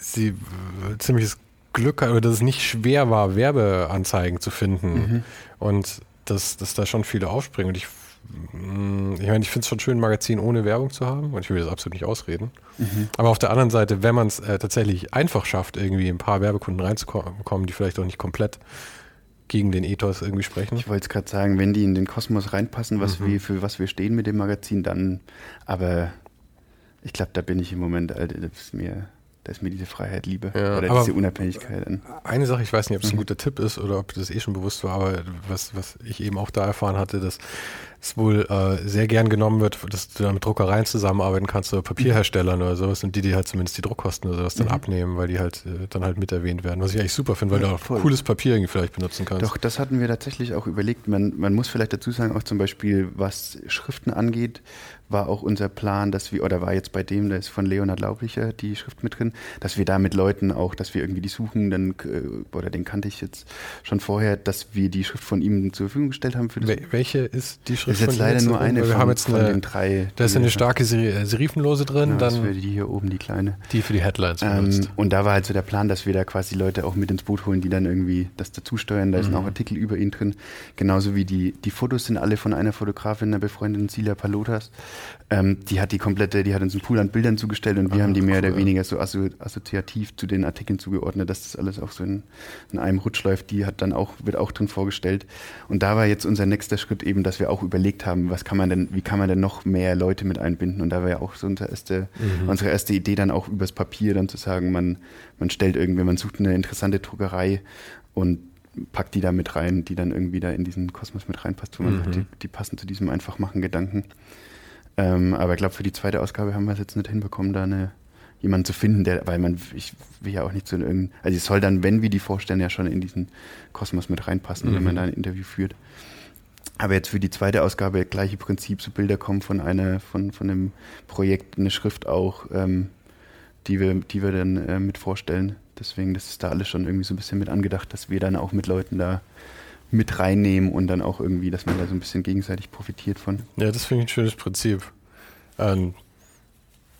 sie äh, ziemliches Glück hat, oder dass es nicht schwer war, Werbeanzeigen zu finden. Und dass, dass da schon viele aufspringen. Und ich, ich meine, ich finde es schon schön, ein Magazin ohne Werbung zu haben. Und ich will das absolut nicht ausreden. Aber auf der anderen Seite, wenn man es äh, tatsächlich einfach schafft, irgendwie ein paar Werbekunden reinzukommen, die vielleicht auch nicht komplett gegen den Ethos irgendwie sprechen. Ich wollte es gerade sagen, wenn die in den Kosmos reinpassen, was Mhm. wir, für was wir stehen mit dem Magazin, dann. Aber ich glaube, da bin ich im Moment, Alter, das ist mir, da ist mir diese Freiheit lieber. Ja, Oder diese Unabhängigkeit. Eine Sache, ich weiß nicht, ob es ein Mhm. guter Tipp ist oder ob das eh schon bewusst war, aber was, was ich eben auch da erfahren hatte, dass es wohl äh, sehr gern genommen wird, dass du dann mit Druckereien zusammenarbeiten kannst oder Papierherstellern oder sowas und die, die halt zumindest die Druckkosten oder sowas dann Mhm. abnehmen, weil die halt äh, dann halt mit erwähnt werden. Was ich eigentlich super finde, weil Ja, du auch voll. cooles Papier irgendwie vielleicht benutzen kannst. Doch, das hatten wir tatsächlich auch überlegt. Man, man muss vielleicht dazu sagen, auch zum Beispiel, was Schriften angeht, war auch unser Plan, dass wir, oder war jetzt bei dem, da ist von Leonhard Laublicher die Schrift mit drin, dass wir da mit Leuten auch, dass wir irgendwie die suchen, dann, äh, oder den kannte ich jetzt schon vorher, dass wir die Schrift von ihm zur Verfügung gestellt haben für das. Wel- Welche ist die Das ist jetzt leider nur eine wir von, haben jetzt eine, den drei. da ist eine starke äh, Serifenlose drin, Ja, dann die hier oben, die kleine. die für die Headlines Ähm, und da war halt so der Plan, dass wir da quasi Leute auch mit ins Boot holen, die dann irgendwie das dazusteuern. Da Mhm. sind auch Artikel über ihn drin. Genauso wie die, die Fotos sind alle von einer Fotografin, einer befreundeten Celia Palotas. Ähm, die hat die komplette, die hat uns einen Pool an Bildern zugestellt und wir Ah, haben die mehr cool. oder weniger so asso assoziativ zu den Artikeln zugeordnet, dass das alles auch so in, in einem Rutsch läuft. Die hat dann auch, wird auch drin vorgestellt. Und da war jetzt unser nächster Schritt eben, dass wir auch überlegt haben, was kann man denn, wie kann man denn noch mehr Leute mit einbinden? Und da war ja auch so unsere erste, Mhm. unsere erste Idee dann auch übers Papier dann zu sagen, man, man stellt irgendwie, man sucht eine interessante Druckerei und packt die da mit rein, die dann irgendwie da in diesen Kosmos mit reinpasst, wo man Mhm. sagt, die, die passen zu diesem einfach machen Gedanken. Ähm, aber ich glaube, für die zweite Ausgabe haben wir es jetzt nicht hinbekommen, da eine, jemanden zu finden, der, weil man, ich will ja auch nicht so in irgendein, also es soll dann, wenn wir die vorstellen, ja schon in diesen Kosmos mit reinpassen, wenn Mhm. man da ein Interview führt. Aber jetzt für die zweite Ausgabe gleiche Prinzip, so Bilder kommen von einer, von, von einem Projekt, eine Schrift auch, ähm, die wir, die wir dann äh, mit vorstellen. Deswegen, das ist da alles schon irgendwie so ein bisschen mit angedacht, dass wir dann auch mit Leuten da mit reinnehmen und dann auch irgendwie, dass man da so ein bisschen gegenseitig profitiert von. Ja, das finde ich ein schönes Prinzip. Ähm,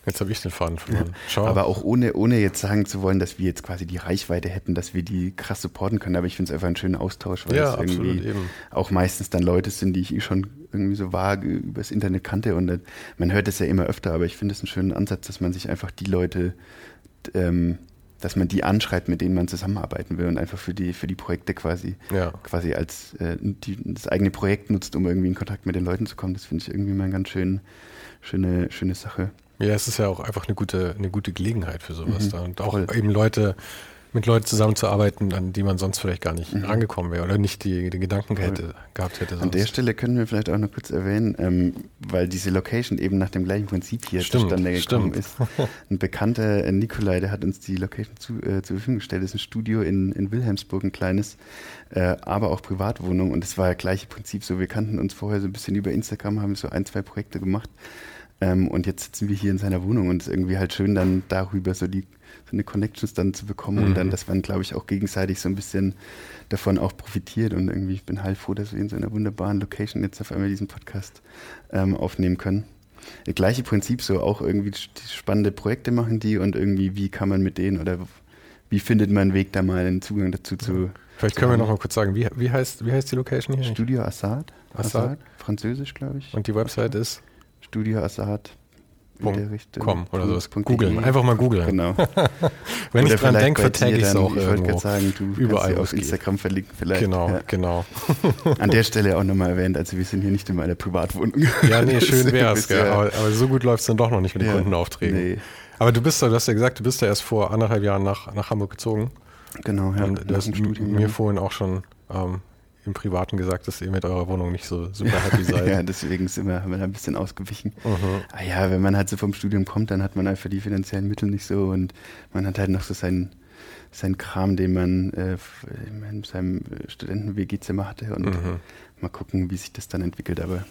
jetzt habe ich den Faden verloren. Schau. Aber auch ohne, ohne jetzt sagen zu wollen, dass wir jetzt quasi die Reichweite hätten, dass wir die krass supporten können. Aber ich finde es einfach einen schönen Austausch, weil ja, es irgendwie eben. auch meistens dann Leute sind, die ich eh schon irgendwie so vage übers Internet kannte. Und dann, man hört es ja immer öfter, aber ich finde es einen schönen Ansatz, dass man sich einfach die Leute, ähm, dass man die anschreibt, mit denen man zusammenarbeiten will und einfach für die, für die Projekte quasi, Ja. quasi als äh, die, das eigene Projekt nutzt, um irgendwie in Kontakt mit den Leuten zu kommen. Das finde ich irgendwie mal eine ganz schön, schöne, schöne Sache. Ja, es ist ja auch einfach eine gute, eine gute Gelegenheit für sowas Mhm, da. Und auch voll. eben Leute mit Leuten zusammenzuarbeiten, an die man sonst vielleicht gar nicht mhm. rangekommen wäre oder nicht die, die Gedanken hätte, gehabt hätte. Sonst. An der Stelle können wir vielleicht auch noch kurz erwähnen, ähm, weil diese Location eben nach dem gleichen Prinzip hier stimmt, zustande gekommen stimmt. ist. Ein bekannter äh, Nikolai, der hat uns die Location zu, äh, zur Verfügung gestellt. Das ist ein Studio in, in Wilhelmsburg, ein kleines, äh, aber auch Privatwohnung. Und es war das gleiche Prinzip so. Wir kannten uns vorher so ein bisschen über Instagram, haben so ein, zwei Projekte gemacht. Ähm, und jetzt sitzen wir hier in seiner Wohnung und es ist irgendwie halt schön, dann darüber so die so eine Connections dann zu bekommen mhm. und dann, dass man, glaube ich, auch gegenseitig so ein bisschen davon auch profitiert und irgendwie, ich bin halt froh, dass wir in so einer wunderbaren Location jetzt auf einmal diesen Podcast ähm, aufnehmen können. Das gleiche Prinzip, so auch irgendwie spannende Projekte machen die und irgendwie, wie kann man mit denen oder wie findet man einen Weg, da mal einen Zugang dazu zu. Vielleicht können wir noch mal kurz sagen, wie, wie, heißt, wie heißt die Location hier? Studio Assad. Assad. Assad. Französisch, glaube ich. Und die Website ist? Studio Assad Com oder sowas. Googeln. Einfach mal googeln. Genau. Wenn ich dran denke, vertagge ich es auch Ich wollte gerade sagen, du überall auf Instagram verlinken vielleicht. Genau, ja. genau. An der Stelle auch nochmal erwähnt, also wir sind hier nicht in meiner Privatwohnung. Ja, nee, schön wär's. Ja. Aber, aber, so gut läuft es dann doch noch nicht mit den ja, Kundenaufträgen. Nee. Aber du bist, du hast ja gesagt, du bist ja erst vor anderthalb Jahren nach, nach Hamburg gezogen. Genau, ja. Und du hast mir vorhin auch schon ähm, im Privaten gesagt, dass ihr mit eurer Wohnung nicht so super happy seid. ja, deswegen sind wir, haben wir da ein bisschen ausgewichen. Mhm. Ah ja, wenn man halt so vom Studium kommt, dann hat man einfach die finanziellen Mittel nicht so und man hat halt noch so seinen, seinen Kram, den man äh, in seinem Studenten-WG-Zimmer hatte und mhm. mal gucken, wie sich das dann entwickelt. Aber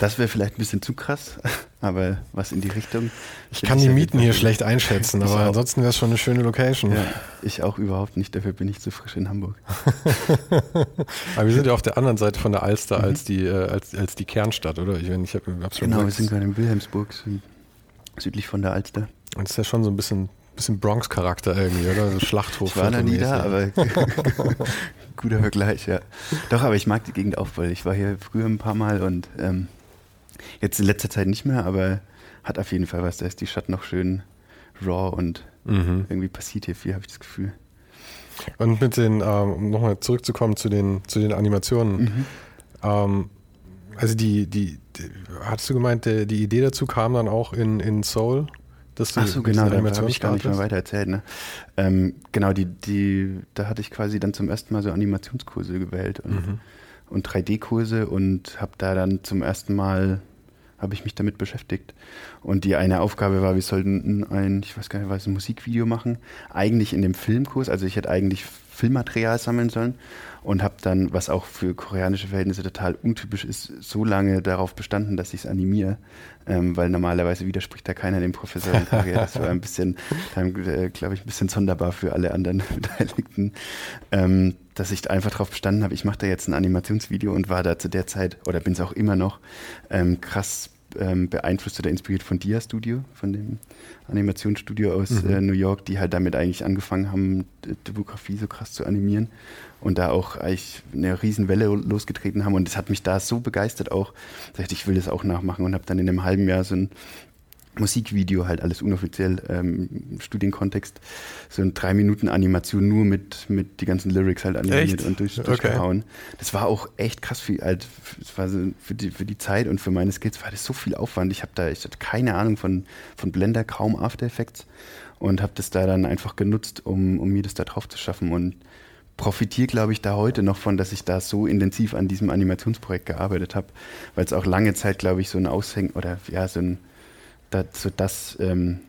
das wäre vielleicht ein bisschen zu krass, aber was in die Richtung. Ich kann die Mieten hier schlecht einschätzen, aber ansonsten wäre es schon eine schöne Location. Ja, ich auch überhaupt nicht, dafür bin ich zu frisch in Hamburg. aber wir sind ja auf der anderen Seite von der Alster mhm. als, die, äh, als, als die Kernstadt, oder? Ich, ich hab, genau, wir sind gerade in Wilhelmsburg, südlich von der Alster. Und das ist ja schon so ein bisschen, bisschen Bronx-Charakter irgendwie, oder? So Schlachthof. Ich war da nie da, aber guter Vergleich, ja. Doch, aber ich mag die Gegend auch, weil ich war hier früher ein paar Mal und ähm, Jetzt in letzter Zeit nicht mehr, aber hat auf jeden Fall was. Da ist die Stadt noch schön raw und mhm. irgendwie passiert hier viel, habe ich das Gefühl. Und mit den, ähm, um nochmal zurückzukommen zu den, zu den Animationen. Mhm. Ähm, also die, die, die, hattest du gemeint, die, die Idee dazu kam dann auch in, in Soul? Dass du Ach so, genau, da habe ich gar nicht mehr weiter erzählt. Ne? Ähm, genau, die, die, da hatte ich quasi dann zum ersten Mal so Animationskurse gewählt und, mhm. und 3D-Kurse und habe da dann zum ersten Mal habe ich mich damit beschäftigt. Und die eine Aufgabe war, wir sollten ein, ich weiß gar nicht was, ein Musikvideo machen. Eigentlich in dem Filmkurs, also ich hätte eigentlich Filmmaterial sammeln sollen und habe dann, was auch für koreanische Verhältnisse total untypisch ist, so lange darauf bestanden, dass ich es animiere, ähm, weil normalerweise widerspricht da keiner dem Professor. Das war ein bisschen, äh, glaube ich, ein bisschen sonderbar für alle anderen Beteiligten, ähm, dass ich einfach darauf bestanden habe, ich mache da jetzt ein Animationsvideo und war da zu der Zeit, oder bin es auch immer noch, ähm, krass ähm, beeinflusst oder inspiriert von Dia Studio, von dem Animationsstudio aus mhm. äh, New York, die halt damit eigentlich angefangen haben, Typografie so krass zu animieren und da auch eigentlich eine Riesenwelle losgetreten haben. Und das hat mich da so begeistert auch, dass ich, ich will das auch nachmachen und habe dann in einem halben Jahr so ein Musikvideo, halt alles unoffiziell ähm, im Studienkontext, so eine drei Minuten Animation nur mit, mit die ganzen Lyrics halt animiert echt? und durch, durchgehauen. Okay. Das war auch echt krass viel, halt, das war so für die, für die Zeit und für meine Skills war das so viel Aufwand. Ich habe da, ich hatte keine Ahnung von, von Blender, kaum After Effects und habe das da dann einfach genutzt, um, um mir das da drauf zu schaffen und profitiere, glaube ich, da heute noch von, dass ich da so intensiv an diesem Animationsprojekt gearbeitet habe, weil es auch lange Zeit, glaube ich, so ein Aushängen oder ja, so ein das, so das ähm,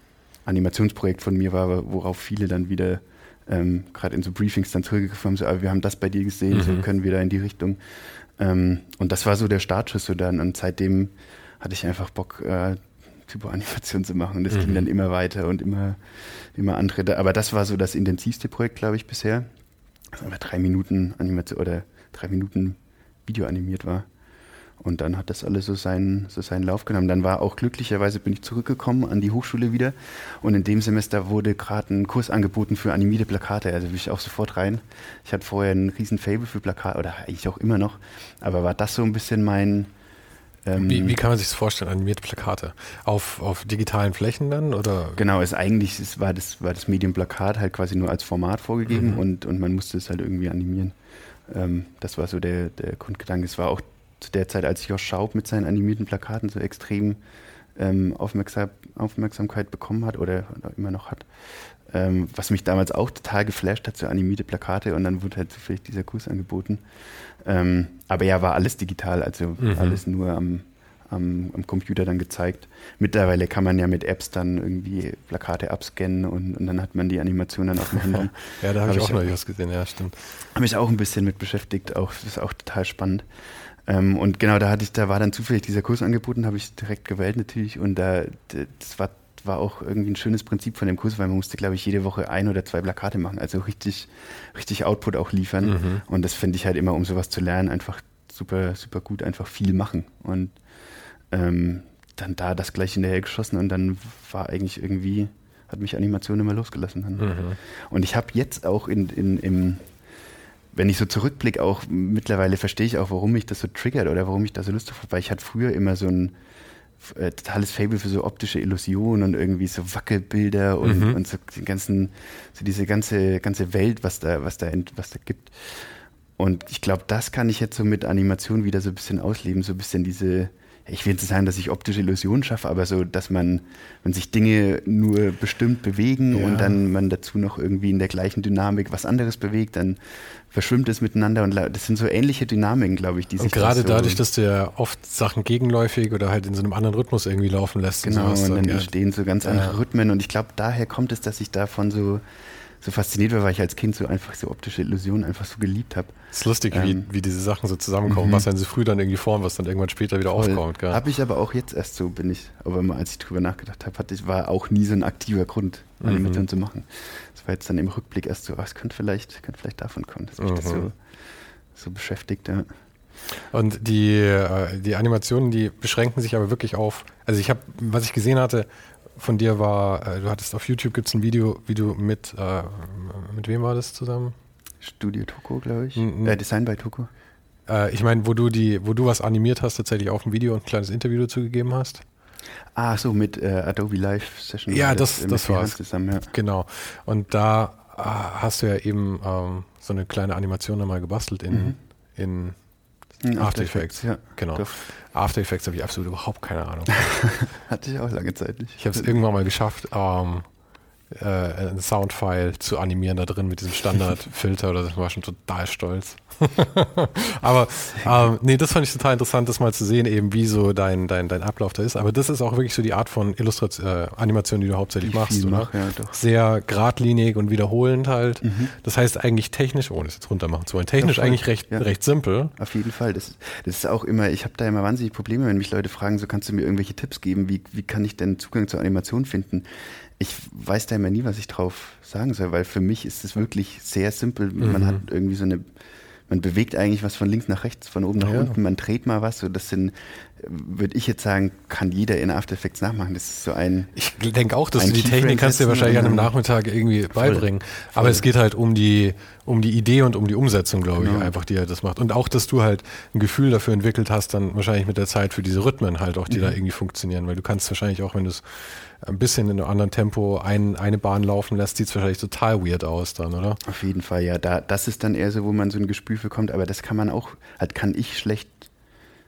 Animationsprojekt von mir war, worauf viele dann wieder ähm, gerade in so Briefings dann zurückgegriffen haben, so, aber wir haben das bei dir gesehen, mhm. so können wir da in die Richtung. Ähm, und das war so der Startschuss so dann und seitdem hatte ich einfach Bock, äh, Typo-Animation zu machen und das mhm. ging dann immer weiter und immer, immer andere. Aber das war so das intensivste Projekt, glaube ich, bisher. Also drei Minuten Animation oder drei Minuten Video animiert war. Und dann hat das alles so seinen, so seinen Lauf genommen. Dann war auch glücklicherweise bin ich zurückgekommen an die Hochschule wieder. Und in dem Semester wurde gerade ein Kurs angeboten für animierte Plakate. Also bin ich auch sofort rein. Ich hatte vorher einen riesen Fable für Plakate, oder eigentlich auch immer noch. Aber war das so ein bisschen mein, ähm, wie, wie, kann man sich das vorstellen, animierte Plakate? Auf, auf digitalen Flächen dann? Oder? Genau, es eigentlich es war, das, war das Medium Plakat halt quasi nur als Format vorgegeben mhm. und, und man musste es halt irgendwie animieren. Ähm, das war so der, der Grundgedanke. Es war auch zu der Zeit, als Josh Schaub mit seinen animierten Plakaten so extrem ähm, Aufmerksam Aufmerksamkeit bekommen hat oder, immer noch hat. Ähm, was mich damals auch total geflasht hat, so animierte Plakate und dann wurde halt zufällig dieser Kurs angeboten. Ähm, aber ja, war alles digital, also mhm. alles nur am, am, am, Computer dann gezeigt. Mittlerweile kann man ja mit Apps dann irgendwie Plakate abscannen und, und dann hat man die Animation dann auf dem Handy. ja, da habe hab ich auch noch was gesehen, ja, stimmt. Habe mich auch ein bisschen mit beschäftigt, auch, das ist auch total spannend. Ähm, und genau, da hatte ich, da war dann zufällig dieser Kurs angeboten, habe ich direkt gewählt natürlich und da, das war war auch irgendwie ein schönes Prinzip von dem Kurs, weil man musste, glaube ich, jede Woche ein oder zwei Plakate machen, also richtig, richtig Output auch liefern. Mhm. Und das finde ich halt immer, um sowas zu lernen, einfach super, super gut, einfach viel machen. Und ähm, dann da das gleich hinterher geschossen und dann war eigentlich irgendwie, hat mich Animation immer losgelassen. Mhm. Und ich habe jetzt auch in, in, im, wenn ich so zurückblicke, auch mittlerweile verstehe ich auch, warum mich das so triggert oder warum ich da so Lust drauf habe, weil ich hatte früher immer so ein äh, totales Fable für so optische Illusionen und irgendwie so Wackelbilder und, mhm. und so den ganzen, so diese ganze, ganze Welt, was da, was da, was da gibt. Und ich glaube, das kann ich jetzt so mit Animation wieder so ein bisschen ausleben, so ein bisschen diese, ich will nicht sagen, dass ich optische Illusionen schaffe, aber so, dass man, wenn sich Dinge nur bestimmt bewegen ja. und dann man dazu noch irgendwie in der gleichen Dynamik was anderes bewegt, dann verschwimmt es miteinander und das sind so ähnliche Dynamiken, glaube ich, die und sich gerade so dadurch, dass du ja oft Sachen gegenläufig oder halt in so einem anderen Rhythmus irgendwie laufen lässt. Genau, und, und dann entstehen so ganz andere ja. Rhythmen und ich glaube, daher kommt es, dass ich davon so so fasziniert war, weil ich als Kind so einfach so optische Illusionen einfach so geliebt habe. Es ist lustig, ähm, wie, wie diese Sachen so zusammenkommen, mhm. was dann so früh dann irgendwie formt, was dann irgendwann später wieder voll. aufkommt. Habe ich aber auch jetzt erst so, bin ich, aber mal als ich drüber nachgedacht habe, hatte ich, war auch nie so ein aktiver Grund, Animation mhm. zu machen. Das war jetzt dann im Rückblick erst so, oh, es könnte vielleicht, könnte vielleicht davon kommen, dass mich mhm. das so, so beschäftigt, ja. Und die, äh, die Animationen, die beschränken sich aber wirklich auf, also ich habe, was ich gesehen hatte, von dir war, äh, du hattest auf YouTube gibt es ein Video, wie du mit, äh, mit wem war das zusammen? Studio Toko, glaube ich. Mhm. Äh, Design bei Toko. Äh, ich meine, wo du die, wo du was animiert hast, tatsächlich auf dem Video und ein kleines Interview dazu gegeben hast. Ah, so mit äh, Adobe Live Session. Ja, das, das, das war's. Zusammen, ja. Genau. Und da äh, hast du ja eben ähm, so eine kleine Animation nochmal gebastelt in, mhm. in After, After Effects. Effects. Ja, genau. Doch. After Effects habe ich absolut überhaupt keine Ahnung. Hatte ich auch lange Zeit nicht. Ich habe es irgendwann mal geschafft, ähm, äh, ein Soundfile zu animieren da drin mit diesem Standardfilter oder das war schon total stolz. Aber ähm, nee, das fand ich total interessant, das mal zu sehen, eben wie so dein, dein, dein Ablauf da ist. Aber das ist auch wirklich so die Art von Illustration, äh, Animation, die du hauptsächlich die machst, oder? Mach, ja, Sehr geradlinig und wiederholend halt. Mhm. Das heißt eigentlich technisch, ohne es jetzt runter machen zu wollen, technisch ja, eigentlich recht, ja. recht simpel. Auf jeden Fall. Das, das ist auch immer, ich habe da immer wahnsinnig Probleme, wenn mich Leute fragen, so kannst du mir irgendwelche Tipps geben, wie, wie kann ich denn Zugang zur Animation finden? ich weiß da immer nie, was ich drauf sagen soll, weil für mich ist es wirklich sehr simpel. Mhm. Man hat irgendwie so eine, man bewegt eigentlich was von links nach rechts, von oben nach ja. unten, man dreht mal was. So, das sind, würde ich jetzt sagen, kann jeder in After Effects nachmachen. Das ist so ein. Ich denke auch, dass du die Technik kannst du dir wahrscheinlich an einem Nachmittag irgendwie voll, beibringen. Voll. Aber es geht halt um die, um die Idee und um die Umsetzung, glaube genau. ich, einfach, die er das macht. Und auch, dass du halt ein Gefühl dafür entwickelt hast, dann wahrscheinlich mit der Zeit für diese Rhythmen halt auch, die mhm. da irgendwie funktionieren. Weil du kannst wahrscheinlich auch, wenn du es ein bisschen in einem anderen Tempo ein, eine Bahn laufen lässt, sieht es wahrscheinlich total weird aus dann, oder? Auf jeden Fall, ja. Da, das ist dann eher so, wo man so ein Gespür für kommt, aber das kann man auch, halt kann ich schlecht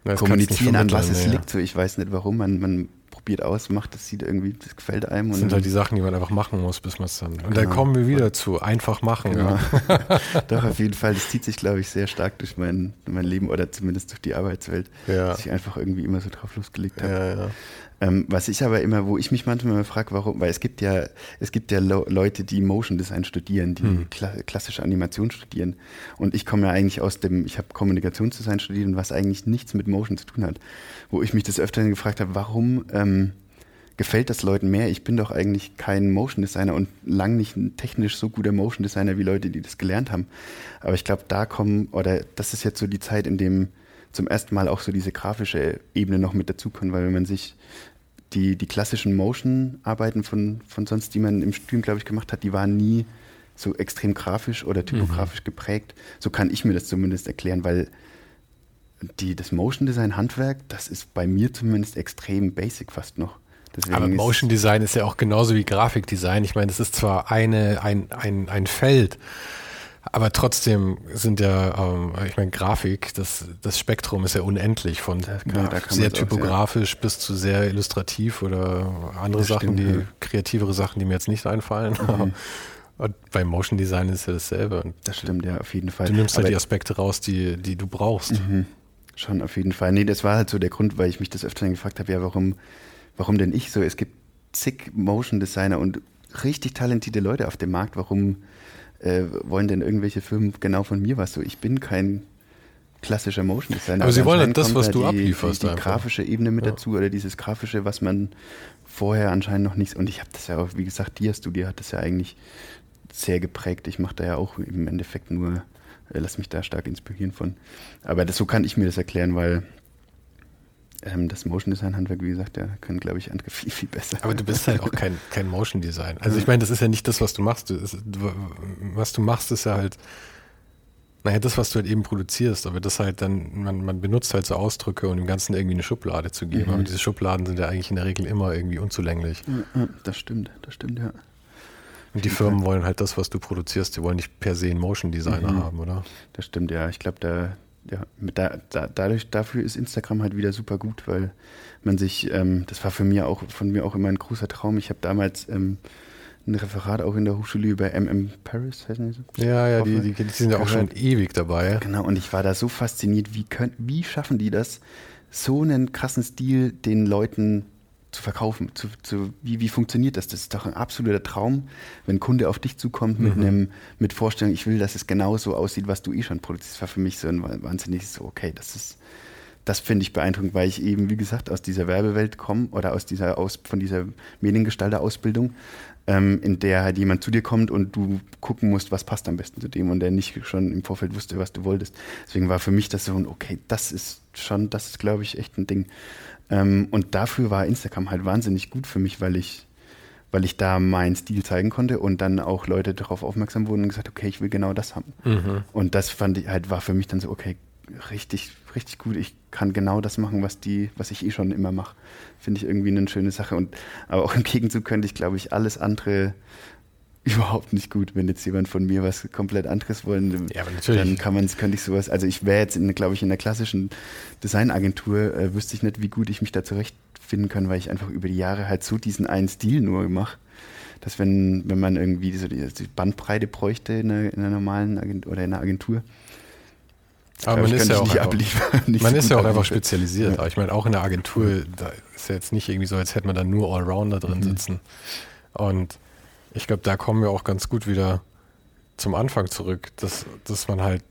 das kommunizieren, an was es ja. liegt. So, ich weiß nicht warum. Man, man probiert aus, macht, das sieht irgendwie, das gefällt einem. Das sind halt die Sachen, die man einfach machen muss, bis man es dann. Und genau. dann kommen wir wieder zu einfach machen. Genau. Ja. Doch, auf jeden Fall. Das zieht sich, glaube ich, sehr stark durch mein, mein Leben oder zumindest durch die Arbeitswelt, ja. dass ich einfach irgendwie immer so drauf losgelegt habe. Ähm, was ich aber immer, wo ich mich manchmal frage, warum, weil es gibt ja, es gibt ja Leute, die Motion Design studieren, die hm. kla klassische Animation studieren. Und ich komme ja eigentlich aus dem, ich habe Kommunikationsdesign studiert, was eigentlich nichts mit Motion zu tun hat. Wo ich mich das öfter gefragt habe, warum ähm, gefällt das Leuten mehr? Ich bin doch eigentlich kein Motion Designer und lang nicht ein technisch so guter Motion Designer wie Leute, die das gelernt haben. Aber ich glaube, da kommen, oder das ist jetzt so die Zeit, in dem zum ersten Mal auch so diese grafische Ebene noch mit dazukommt, weil wenn man sich die, die klassischen Motion-Arbeiten von, von sonst, die man im Studium, glaube ich, gemacht hat, die waren nie so extrem grafisch oder typografisch mhm. geprägt. So kann ich mir das zumindest erklären, weil die, das Motion Design Handwerk, das ist bei mir zumindest extrem basic fast noch. Deswegen Aber Motion Design ist ja auch genauso wie Grafikdesign. Ich meine, das ist zwar eine, ein, ein, ein Feld, Aber trotzdem sind ja, ähm, ich meine, Grafik, das, das Spektrum ist ja unendlich von kann, sehr typografisch auch, ja. bis zu sehr illustrativ oder andere Sachen, stimmt, die ja. kreativere Sachen, die mir jetzt nicht einfallen. Mhm. Und beim Motion Design ist ja dasselbe. Das stimmt ja auf jeden Fall. Du nimmst halt die Aspekte raus, die, die du brauchst. Mhm. Schon auf jeden Fall. Nee, das war halt so der Grund, weil ich mich das öfter gefragt habe, ja, warum, warum denn ich so? Es gibt zig Motion Designer und richtig talentierte Leute auf dem Markt. Warum äh, wollen denn irgendwelche Firmen genau von mir was so? Ich bin kein klassischer Motion Designer. Aber sie wollen halt das, was du die, ablieferst. Die, die grafische Ebene mit ja. dazu oder dieses grafische, was man vorher anscheinend noch nicht. Und ich habe das ja auch, wie gesagt, Dia Studio hat das ja eigentlich sehr geprägt. Ich mache da ja auch im Endeffekt nur, äh, lass mich da stark inspirieren von. Aber das, so kann ich mir das erklären, weil ähm, das Motion Design Handwerk, wie gesagt, ja, kann, glaube ich, andere viel, viel besser. Aber du bist halt auch kein, kein Motion Design. Also ich meine, das ist ja nicht das, was du machst. Du, was du machst, ist ja halt, naja, das, was du halt eben produzierst, aber das halt dann, man, man benutzt halt so Ausdrücke, um dem Ganzen irgendwie eine Schublade zu geben. Mhm. Aber diese Schubladen sind ja eigentlich in der Regel immer irgendwie unzulänglich. Das stimmt, das stimmt, ja. Und die Firmen wollen halt das, was du produzierst, die wollen nicht per se einen Motion Designer mhm. haben, oder? Das stimmt, ja. Ich glaube, da, ja, da, da, dadurch, dafür ist Instagram halt wieder super gut, weil man sich, ähm, das war für mich auch, von mir auch immer ein großer Traum. Ich habe damals ähm, ein Referat auch in der Hochschule über MM Paris, heißen die so? Ja, ja, die, die, die, sind ja auch schon ewig dabei. Genau, und ich war da so fasziniert, wie, können, wie schaffen die das, so einen krassen Stil den Leuten zu verkaufen. Zu, zu, wie, wie funktioniert das? Das ist doch ein absoluter Traum, wenn ein Kunde auf dich zukommt mit mhm. einem, mit Vorstellung, ich will, dass es genau so aussieht, was du eh schon produzierst. Das war für mich so ein wahnsinnig so, okay, das ist, das finde ich beeindruckend, weil ich eben, wie gesagt, aus dieser Werbewelt komme oder aus dieser aus, von dieser Mediengestalter-Ausbildung, ähm, in der halt jemand zu dir kommt und du gucken musst, was passt am besten zu dem und der nicht schon im Vorfeld wusste, was du wolltest. Deswegen war für mich das so ein, okay, das ist schon, das ist, glaube ich, echt ein Ding. Ähm, und dafür war Instagram halt wahnsinnig gut für mich, weil ich, weil ich da meinen Stil zeigen konnte und dann auch Leute darauf aufmerksam wurden und gesagt, okay, ich will genau das haben. Mhm. Und das fand ich halt, war für mich dann so, okay, richtig, richtig gut. Ich kann genau das machen, was die, was ich eh schon immer mache. Finde ich irgendwie eine schöne Sache. Und aber auch im Gegenzug könnte ich, glaube ich, alles andere überhaupt nicht gut, wenn jetzt jemand von mir was komplett anderes wollen, ja, aber natürlich. dann kann man könnte ich sowas, also ich wäre jetzt, glaube ich, in der klassischen Designagentur, äh, wüsste ich nicht, wie gut ich mich da zurechtfinden kann, weil ich einfach über die Jahre halt so diesen einen Stil nur mache, dass wenn, wenn man irgendwie so die, die Bandbreite bräuchte in einer, in einer normalen Agentur oder in einer Agentur, aber man ist ja auch einfach, man ist ja auch einfach spezialisiert. Ja. Ich meine, auch in der Agentur, da ist ja jetzt nicht irgendwie so, als hätte man da nur Allrounder drin mhm. sitzen. Und ich glaube, da kommen wir auch ganz gut wieder zum Anfang zurück, dass, dass man halt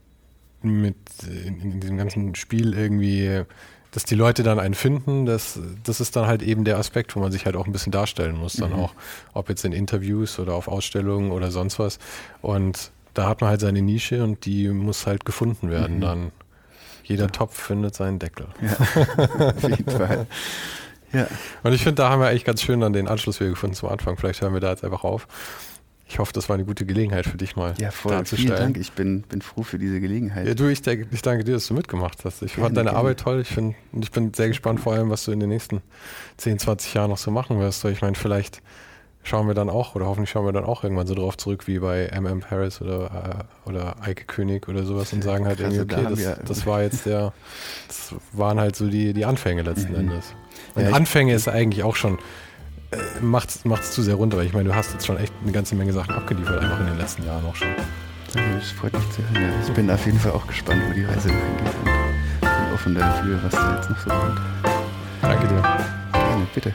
mit in, in, diesem ganzen Spiel irgendwie, dass die Leute dann einen finden, das, das ist dann halt eben der Aspekt, wo man sich halt auch ein bisschen darstellen muss, dann mhm. auch, ob jetzt in Interviews oder auf Ausstellungen oder sonst was. Und da hat man halt seine Nische und die muss halt gefunden werden. Mhm. Dann jeder Topf findet seinen Deckel. Ja, auf jeden Fall. Ja. Und ich finde, da haben wir eigentlich ganz schön dann den Anschluss wieder gefunden zum Anfang. Vielleicht hören wir da jetzt einfach auf. Ich hoffe, das war eine gute Gelegenheit für dich mal. Ja, voll. Vielen Dank. Ich bin, bin froh für diese Gelegenheit. Ja, du, ich, denke, ich danke dir, dass du mitgemacht hast. Ich gerne, fand deine gerne. Arbeit toll. Ich, find, und ich bin sehr gespannt, vor allem, was du in den nächsten 10, 20 Jahren noch so machen wirst. Ich meine, vielleicht schauen wir dann auch, oder hoffentlich schauen wir dann auch irgendwann so drauf zurück wie bei MM Paris oder, äh, oder Eike König oder sowas und sagen halt irgendwie, okay, das, das war jetzt der, das waren halt so die, die Anfänge letzten mhm. Endes. Und ja, Anfänge ist eigentlich auch schon, äh, macht es zu sehr runter, weil ich meine, du hast jetzt schon echt eine ganze Menge Sachen abgeliefert, einfach in den letzten Jahren auch schon. Das freut mich zu hören. Ich bin auf jeden Fall auch gespannt, wo die Reise hingeht und bin offen dafür, was da jetzt noch so kommt. Danke dir. Gerne, bitte.